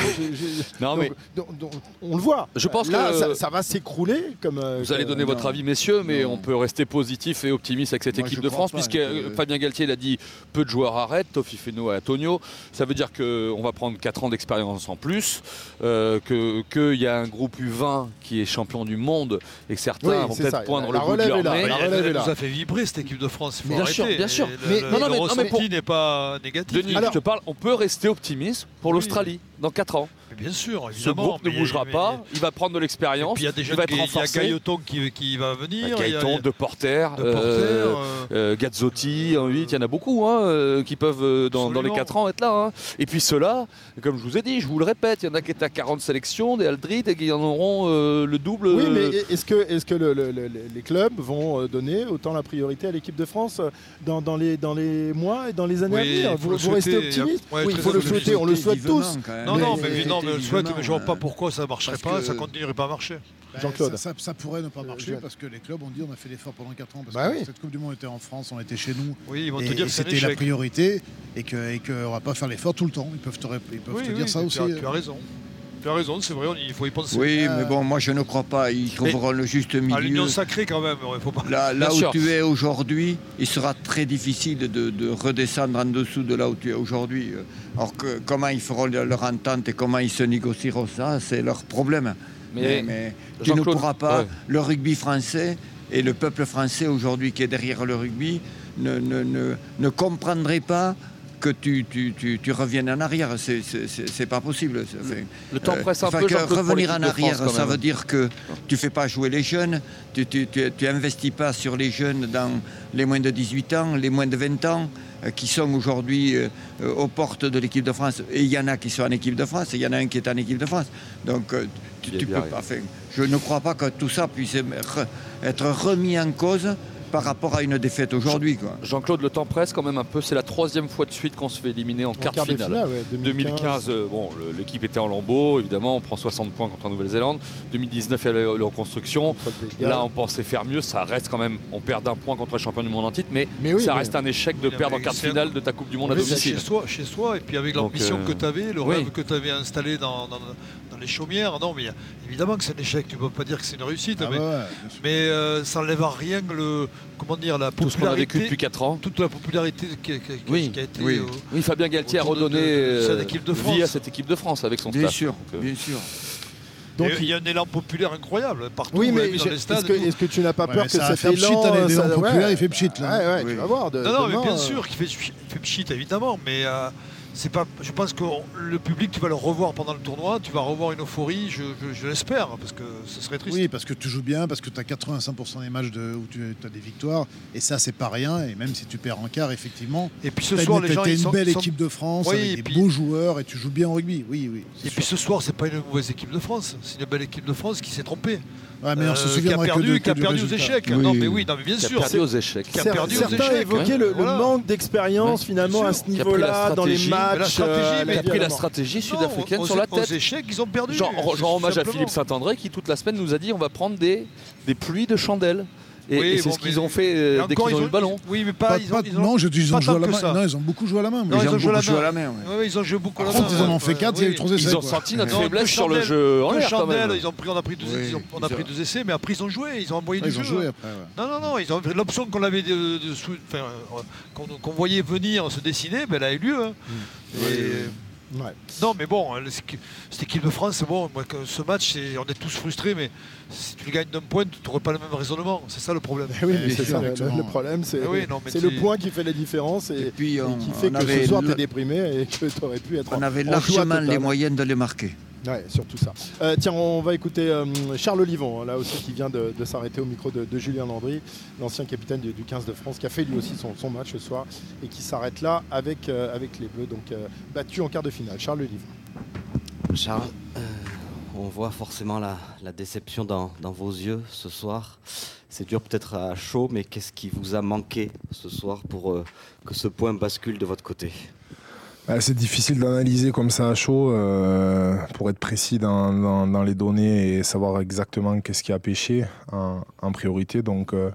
Non, donc- mais- donc- donc, on le voit. Je pense là, que- ça, ça va s'écrouler comme. Euh, Vous allez donner votre avis, messieurs, mais on peut rester positif et optimiste avec cette équipe de France, puisque que- euh, Fabien Galtier l'a dit, peu de joueurs arrêtent, Tofi Feno et Antonio. Ça veut dire qu'on va prendre 4 ans d'expérience en plus, euh, que- qu'il y a un groupe U20 qui est champion du monde et que certains Oui, vont peut-être poindre La le bout de relève leur nez. la Elle, nous a fait vibrer cette équipe de France. Il faut Bien sûr, bien sûr. Mais- le, non, non, le mais- non, mais pour- ressenti n'est pas négatif. Denis, je te parle, on peut rester optimiste pour l'Australie dans 4 ans. Bien sûr, Ce évidemment. groupe ne bougera mais- pas, il va prendre de l'expérience, il y a des il jeunes va être il y a renforcé. Gailleton qui, qui va venir. il y a- Gaëton, De Porter, De Porter, euh, euh, euh, Gazzotti, en 8, il y en a beaucoup hein, qui peuvent dans, dans les Absolument. 4 ans être là. hein. Et puis ceux-là, comme je vous ai dit, je vous le répète, il y en a qui étaient à 40 sélections, des Aldrit, et qui en auront euh, le double. Oui, mais est-ce que, est que le- le- le- les clubs vont donner autant la priorité à l'équipe de France dans, dans les, dans les mois et dans les années Oui, à venir Vous, vous restez optimiste Ouais, Oui, il faut le souhaiter, on le souhaite tous. Non, non, mais, Mais- évidemment, mais souhaite, mais je vois euh, pas pourquoi ça marcherait parce pas, ça continuerait pas à marcher. Bah, Jean-Claude. Ça, ça- ça pourrait ne pas marcher Jean- parce que les clubs ont dit on a fait l'effort pendant 4 ans parce Bah que oui. cette Coupe du Monde était en France, on était chez nous. Oui, ils vont te et, dire c'est un c'était la priorité et qu'on et que on va pas faire l'effort tout le temps. Ils peuvent te, ils peuvent Oui, te oui, dire ça aussi. tu as raison. Tu as raison, c'est vrai, on- il faut y penser. Oui, mais bon, moi je ne crois pas. Ils trouveront le juste À milieu. l'union sacrée quand même, il faut pas. Là, là où sûr. tu es aujourd'hui, il sera très difficile de, de redescendre en dessous de là où tu es aujourd'hui. Alors que comment ils feront leur entente et comment ils se négocieront ça, c'est leur problème. Mais- tu ne pourras pas. ouais. Le rugby français et le peuple français aujourd'hui qui est derrière le rugby ne, ne, ne, ne comprendrait pas que tu, tu, tu, tu reviennes en arrière. C'est- C'est c'est- c'est pas possible. Le temps presse un peu, que revenir en France, arrière, ça veut dire que tu fais pas jouer les jeunes, tu, tu, tu, tu investis pas sur les jeunes dans les moins de 18 ans, les moins de 20 ans, euh, qui sont aujourd'hui euh, euh, aux portes de l'équipe de France. Et il y en a qui sont en équipe de France, et il y en a un qui est en équipe de France. Donc euh, tu, peux pas. enfin, je ne crois pas que tout ça puisse re- être remis en cause par rapport à une défaite aujourd'hui. quoi. Jean-Claude, le temps presse quand même un peu. C'est la troisième fois de suite qu'on se fait éliminer en, quart de quart de finale. finale, ouais, 2015. 2015, euh, bon, l'équipe était en lambeau, évidemment, on prend 60 points contre la Nouvelle-Zélande. 2019, elle est en construction. Galles. Là, on pensait faire mieux. Ça reste quand même, on perd d'un point contre le champion du monde en titre, mais, Mais oui, ça mais- reste un échec de perdre en quart de finale de ta Coupe du Monde à domicile. Chez soi, chez soi, et puis avec l'ambition euh, que tu avais, le oui. rêve que tu avais installé dans, dans, dans les chaumières. Non, mais évidemment que c'est un échec. Tu ne peux pas dire que c'est une réussite. Ah mais ouais, ouais, mais, euh, ça n'enlève à rien le, comment dire, la Tout ce qu'on a vécu popularité. depuis 4 ans. Toute la popularité qui, qui- qui- Oui, qui a été. oui. euh, Oui, Fabien Galtier a redonné de- de cette euh, équipe de vie France. à cette équipe de France avec son Bien staff. sûr, Donc, euh, bien sûr. Donc il y a un élan populaire incroyable partout. Oui, mais dans les est-ce stades. que, est-ce que tu n'as pas Ouais, peur que ça cet faire pchit, élan, ça- ouais. il fait pchit, là. Ouais, ouais, Oui. tu vas voir. de- Non, non, mais bien euh, sûr qu'il fait, fait pchit, évidemment, mais euh, c'est pas. Je pense que le public, tu vas le revoir pendant le tournoi, tu vas revoir une euphorie, je, je- je l'espère, parce que ce serait triste. Oui, parce que tu joues bien, parce que tu as 85% des matchs de, où tu as des victoires, et ça, c'est pas rien. Et même si tu perds en quart, effectivement. Et puis ce t'as soir, une, les gens, t'as ils une sont- belle sont- équipe de France Oui, avec des puis- beaux joueurs, et tu joues bien au rugby. Oui, oui. Et puis ce soir, c'est pas une mauvaise équipe de France, c'est une belle équipe de France qui s'est trompée. Ouais, mais on se Euh, qui a perdu, de- qui a que du perdu aux échecs. Oui. Non, mais oui, non, mais bien Qui a sûr. perdu aux échecs. Qui a Cer- perdu aux Certains échecs. évoquaient hein. le, manque d'expérience finalement à ce niveau-là dans les stratégie, matchs. Mais la stratégie, euh, mais qui a pris la stratégie sud-africaine sur la aux tête. échecs, ils ont perdu. Genre, hommage à Philippe. Saint-André qui toute la semaine nous a dit on va prendre des, des pluies de chandelles. Et, Oui, et c'est bon, ce qu'ils mais- ont fait euh, dès encore, qu'ils ont eu le ballon. Oui, mais pas. Pas- ils pas- ont, ils ont- non, je dis, ils pas ont joué à la main. ça. Non, ils ont beaucoup joué à la main. Non, moi. ils ont joué à la beaucoup joué à main. la main, ouais. Ouais, ils ont joué beaucoup à la Par main. contre, ils en ont fait quatre, il y a eu trois oui. essais. Ils ont senti notre faiblesse sur le jeu en l'air ils ont on a pris deux, Oui, ils ont- on a ils pris ont- deux essais, mais après ils ont joué, ils ont envoyé Ouais, du Ils ont jeu. joué après. Non, non, non, ils ont l'option qu'on avait euh, qu'on voyait venir se dessiner, ben, elle a eu lieu. hein. Et- Ouais. Non, mais bon, le- cette équipe de France, c'est bon. Ce match, on est tous frustrés, mais si tu le gagnes d'un point, tu n'aurais pas le même raisonnement. C'est ça le problème. Eh oui, Eh, mais c'est c'est ça, le, exactement. le problème, c'est Eh oui, tu- le point qui fait la différence et, Et puis, et on- qui fait que ce soir le- tu es déprimé et que tu aurais pu être On avait largement les moyens de les marquer. Ouais, surtout ça. Euh, tiens, on va écouter euh, Charles Olivon, hein, là aussi, qui vient de, s'arrêter au micro de, Julien Landry, l'ancien capitaine du, du 15 de France, qui a fait lui aussi son, match ce soir et qui s'arrête là avec, euh, les Bleus, donc battu en quart de finale. Charles Olivon. Charles, on voit forcément la, déception dans, vos yeux ce soir. C'est dur peut-être à chaud, mais qu'est-ce qui vous a manqué ce soir pour que ce point bascule de votre côté? Bah, c'est difficile d'analyser comme ça à chaud euh, pour être précis dans, les données et savoir exactement qu'est-ce qui a pêché en, priorité. Donc, euh,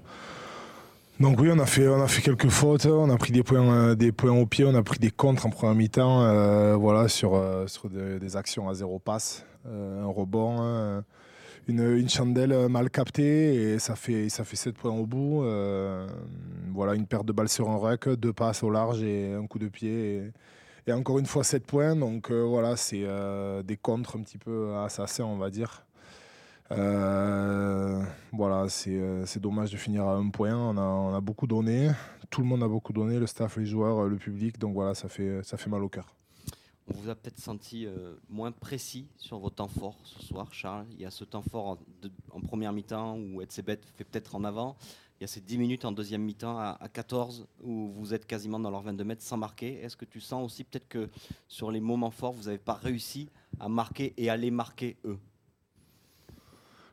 oui, on a, fait, quelques fautes, on a pris des points, euh, des points au pied, on a pris des contres en première mi-temps voilà, sur, des, actions à zéro passe, un rebond, une, chandelle mal captée et ça fait, ça fait 7 points au bout. voilà, une perte de balle sur un rec, deux passes au large et un coup de pied. Et encore une fois, 7 points. Donc euh, voilà, c'est euh, des contres un petit peu assassins, on va dire. Euh, voilà, c'est dommage de finir à un point. On a, on a beaucoup donné. Tout le monde a beaucoup donné, le staff, les joueurs, le public. Donc voilà, ça fait, ça fait mal au cœur. On vous a peut-être senti moins précis sur vos temps forts ce soir, Charles. Il y a ce temps fort en première mi-temps où Etzebet fait peut-être en avant. Il y a ces 10 minutes en deuxième mi-temps à, à 14 où vous êtes quasiment dans leurs 22 mètres sans marquer. Est-ce que tu sens aussi peut-être que sur les moments forts, vous n'avez pas réussi à marquer et à les marquer eux?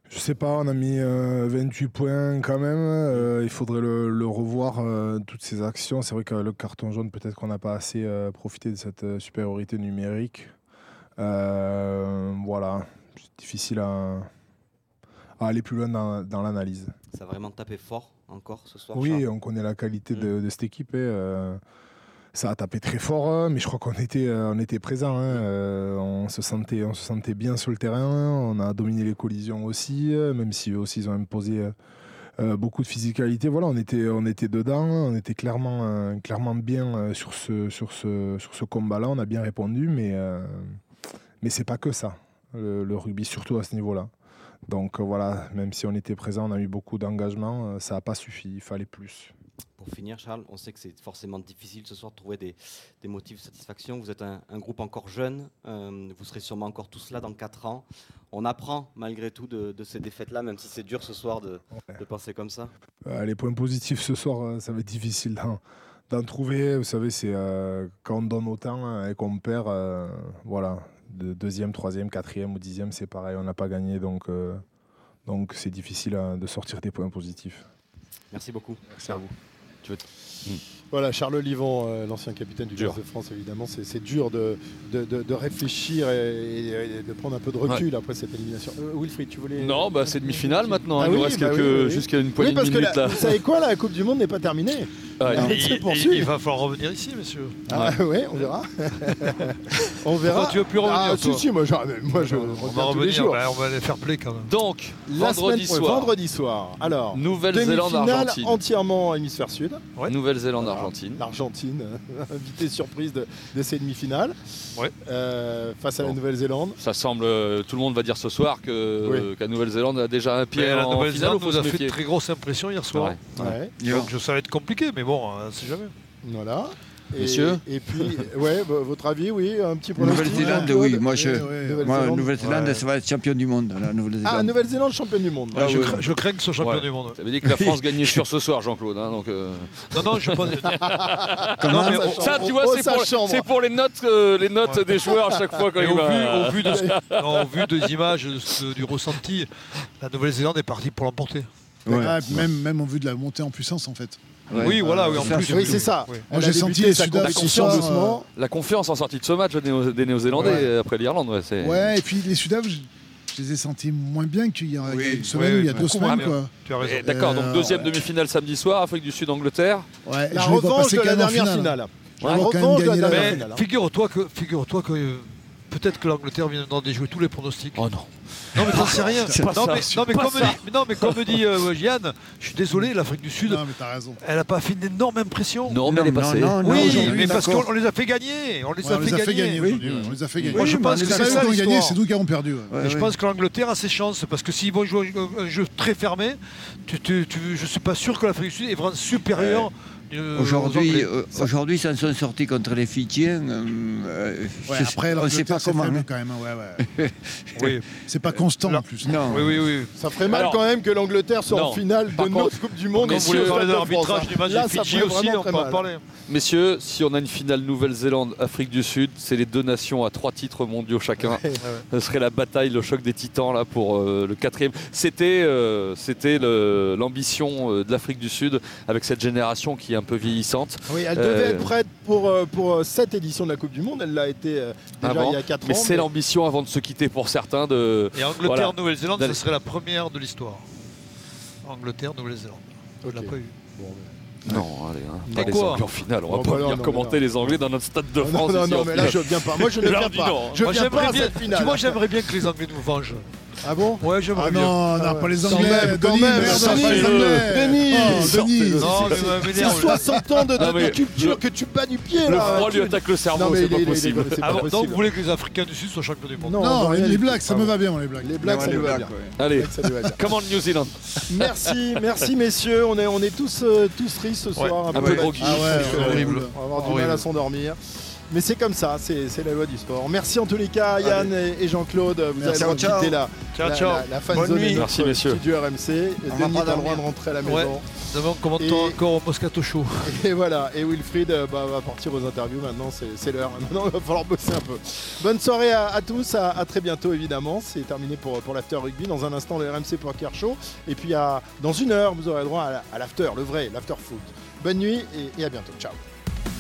Je sais pas, on a mis euh, 28 points quand même. Euh, il faudrait le, le revoir, euh, toutes ces actions. C'est vrai que le carton jaune, peut-être qu'on n'a pas assez euh, profité de cette euh, supériorité numérique. Euh, voilà, c'est difficile à, à aller plus loin dans, dans l'analyse. Ça a vraiment tapé fort encore ce soir Oui, Charles on connaît la qualité de, de cette équipe. hein, euh, ça a tapé très fort, hein, mais je crois qu'on était, euh, on était présent. on, se sentait, on se sentait bien sur le terrain. On a dominé les collisions aussi, euh, même si eux aussi ils ont imposé euh, euh, beaucoup de physicalité. Voilà, on était, on était dedans. On était clairement, euh, clairement bien euh, sur ce, sur ce, sur ce combat-là. On a bien répondu, mais, euh, mais c'est pas que ça, le, le rugby, surtout à ce niveau-là. Donc euh, voilà, même si on était présent, on a eu beaucoup d'engagement, euh, ça n'a pas suffi, il fallait plus. Pour finir, Charles, on sait que c'est forcément difficile ce soir de trouver des, des motifs de satisfaction. Vous êtes un, un groupe encore jeune, euh, vous serez sûrement encore tous là dans 4 ans. On apprend malgré tout de, de ces défaites-là, même si c'est dur ce soir de, de penser comme ça. Euh, les points positifs ce soir, ça va être difficile d'en, d'en trouver. Vous savez, c'est euh, quand on donne autant euh, et qu'on perd, voilà, de deuxième, troisième, quatrième ou dixième, c'est pareil, on n'a pas gagné, donc euh, donc c'est difficile euh, de sortir des points positifs. Merci beaucoup. Merci à vous. Tu veux Voilà, Charles Olivon, euh, l'ancien capitaine du. 15 de France, évidemment, c'est dur de, de, de- de réfléchir et, et de prendre un peu de recul après cette élimination. Euh, Wilfried, tu voulais. Non, bah, c'est demi-finale maintenant. Ah Il nous oui, reste bah quelques, oui, oui, oui. jusqu'à une poignée Oui, parce de que minutes la- là. vous savez quoi, la Coupe du Monde n'est pas terminée. Ah, La il, va falloir revenir ici, messieurs. Ah ouais, on verra. on verra. Toi, tu veux plus revenir, Ah, toi si, moi, je, moi, je On va tous les revenir, jours. bah, on va les faire play quand même. Donc, La vendredi semaine- soir. vendredi soir. Alors, Nouvelle-Zélande, Argentine. entièrement hémisphère sud. Nouvelle-Zélande, Argentine. L'Argentine, invité surprise de, de ces demi-finales. Euh, face à la Nouvelle-Zélande. Ça semble, euh, tout le monde va dire ce soir que Oui. euh, qu'à Nouvelle-Zélande a déjà un pied Mais la en finale. Nouvelle-Zélande nous a fait de très grosse impression hier soir. Ouais. Donc ça va être compliqué, mais bon, on sait jamais. Voilà. Et, Messieurs Et puis, ouais, bah, votre avis, oui, un petit pronostic Nouvelle-Zélande, oui. Moi, je, Nouvelle-Zélande. moi, Nouvelle-Zélande, Ouais. ça va être champion du monde, la Nouvelle-Zélande. Ah, Nouvelle-Zélande, championne du monde. Ouais, je, crains, je crains que ce soit champion Ouais. du monde. Ça veut dire que la France gagnait sûr ce soir, Jean-Claude. hein, donc, euh, Non, non, je pense. Comment Non, mais Ça on- Ça, tu vois, Oh, c'est pour, c'est pour les notes, euh, les notes des joueurs à chaque fois quand il au, va- vu, au, vu de, ce- non, au vu des images, de du ressenti, la Nouvelle-Zélande est partie pour l'emporter. Ah, même, même en vue de la montée en puissance, en fait. Oui, voilà, oui, en plus. Oui, c'est ça. Moi, j'ai senti les sa Sudaf ce compétition soir, doucement. La confiance en sortie de ce match des Néo- des Néo-Zélandais Ouais. après l'Irlande. Ouais, c'est- Ouais, et puis les Sudaf, je, je les ai sentis moins bien qu'il y a, il y a une semaine oui, ou il y a deux beaucoup semaines. moins Quoi. Tu as raison. Et D'accord, donc Euh, deuxième demi-finale samedi soir, Afrique du Sud, Angleterre. Ouais, La je les vois revanche passer de la dernière finale. La revanche de la la dernière Mais finale. hein. figure-toi que, figure-toi que euh, peut-être que l'Angleterre vient d'en déjouer tous les pronostics. Oh non. Non, mais t'en sais rien. Non, ça, mais, non, mais comme dit, non, mais comme dit euh, Yann, je suis désolé, l'Afrique du Sud, Non, mais t'as raison. elle n'a pas fait une énorme impression. Non, mais elle est passée. non, non, oui, mais parce qu'on on les a fait gagner. On les Ouais, a on fait les a fait gagner. oui. On les a fait gagner. Moi, je Oui, pense que c'est ça qui ont gagné, nous qui avons perdu. ouais. Ouais, Et je pense que l'Angleterre a ses chances parce que s'ils vont jouer un jeu très fermé, tu, tu, tu- je suis pas sûr que l'Afrique du Sud est vraiment supérieure. Euh, Aujourd'hui, euh, aujourd'hui, ils s'en sont sortis contre les Fidjiens. euh, euh, Ouais, après, on ne sait pas comment. hein. quand même. Ouais, ouais. Oui. C'est pas constant en plus. Non. oui, oui, oui. Ça ferait mal Alors- quand même que l'Angleterre soit Non. en finale Par de contre- notre Coupe du Monde. Mais au si vous voulez Stade parler de de France, l'arbitrage du match Là, des ça Fidji ferait aussi, on peut en parler. Messieurs, si on a une finale Nouvelle-Zélande, Afrique du Sud, c'est les deux nations à trois titres mondiaux chacun. Ce serait la bataille, le choc des titans là pour euh, le quatrième. C'était, euh, l'ambition de l'Afrique du Sud avec cette génération qui est un peu vieillissante. Oui, elle devait Euh, être prête pour, euh, pour euh, cette édition de la Coupe du Monde. Elle l'a été déjà avant. il y a 4 ans. mais c'est l'ambition avant de se quitter pour certains de. Et Angleterre, Voilà. Nouvelle-Zélande, D'aller- ce serait la première de l'histoire. Angleterre, Nouvelle-Zélande. Je l'ai Ok. pas eu. Non, allez, hein, pas les quoi Anglais en finale. On va Oh, pas bah non, venir non, commenter les Anglais dans notre stade de Non, France. non, non, mais là je viens pas. Moi je ne viens pas. Je Moi, viens pas j'aimerais à bien, cette finale. tu vois, j'aimerais bien que les Anglais nous vengent. Ah bon Ouais, j'aimerais Ah bien. non, non, pas les Quand Anglais. même, quand Denis, même, merde, Denis, pas les le-. Denis, Oh, Denis. c'est- mais c'est- mais C'est m'énerve. 60 ans de, de- de culture le- que tu bats du pied Le là. froid lui attaque le cerveau, c'est pas possible. Ah bon, donc possible. vous voulez que les Africains du Sud soient champions du monde Non, les tout. ça me va bien, les blagues. Les blagues, ça nous va bien. Allez, Ça nous va bien. comment New Zealand Merci, merci messieurs. On est, on est tous, euh, tous tristes ce soir. un peu groggy. Ah ouais, C'est ouais, horrible. On va avoir du mal à s'endormir. Mais c'est comme ça, c'est la loi du sport. Merci en tous les cas, Yann et, et Jean-Claude. Vous Merci. avez quitté ciao. la, Ciao, la, ciao. la, la fan Bonne zone nuit. et notre Merci, messieurs. studio RMC. On Denis a le droit de rentrer à la Ouais. maison. Demain, on commente Et- encore au Moscato Show. Et voilà, et Wilfried euh, bah, va partir aux interviews maintenant, c'est l'heure. Maintenant, il va falloir bosser un peu. Bonne soirée à, à tous, à, à très bientôt évidemment. C'est terminé pour, pour l'after rugby. Dans un instant, le RMC Poker Show. Et puis à- dans une heure, vous aurez droit à, la- à l'after, le vrai, l'after foot. Bonne nuit et, et à bientôt. Ciao.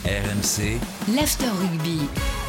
RMC, L'After Rugby.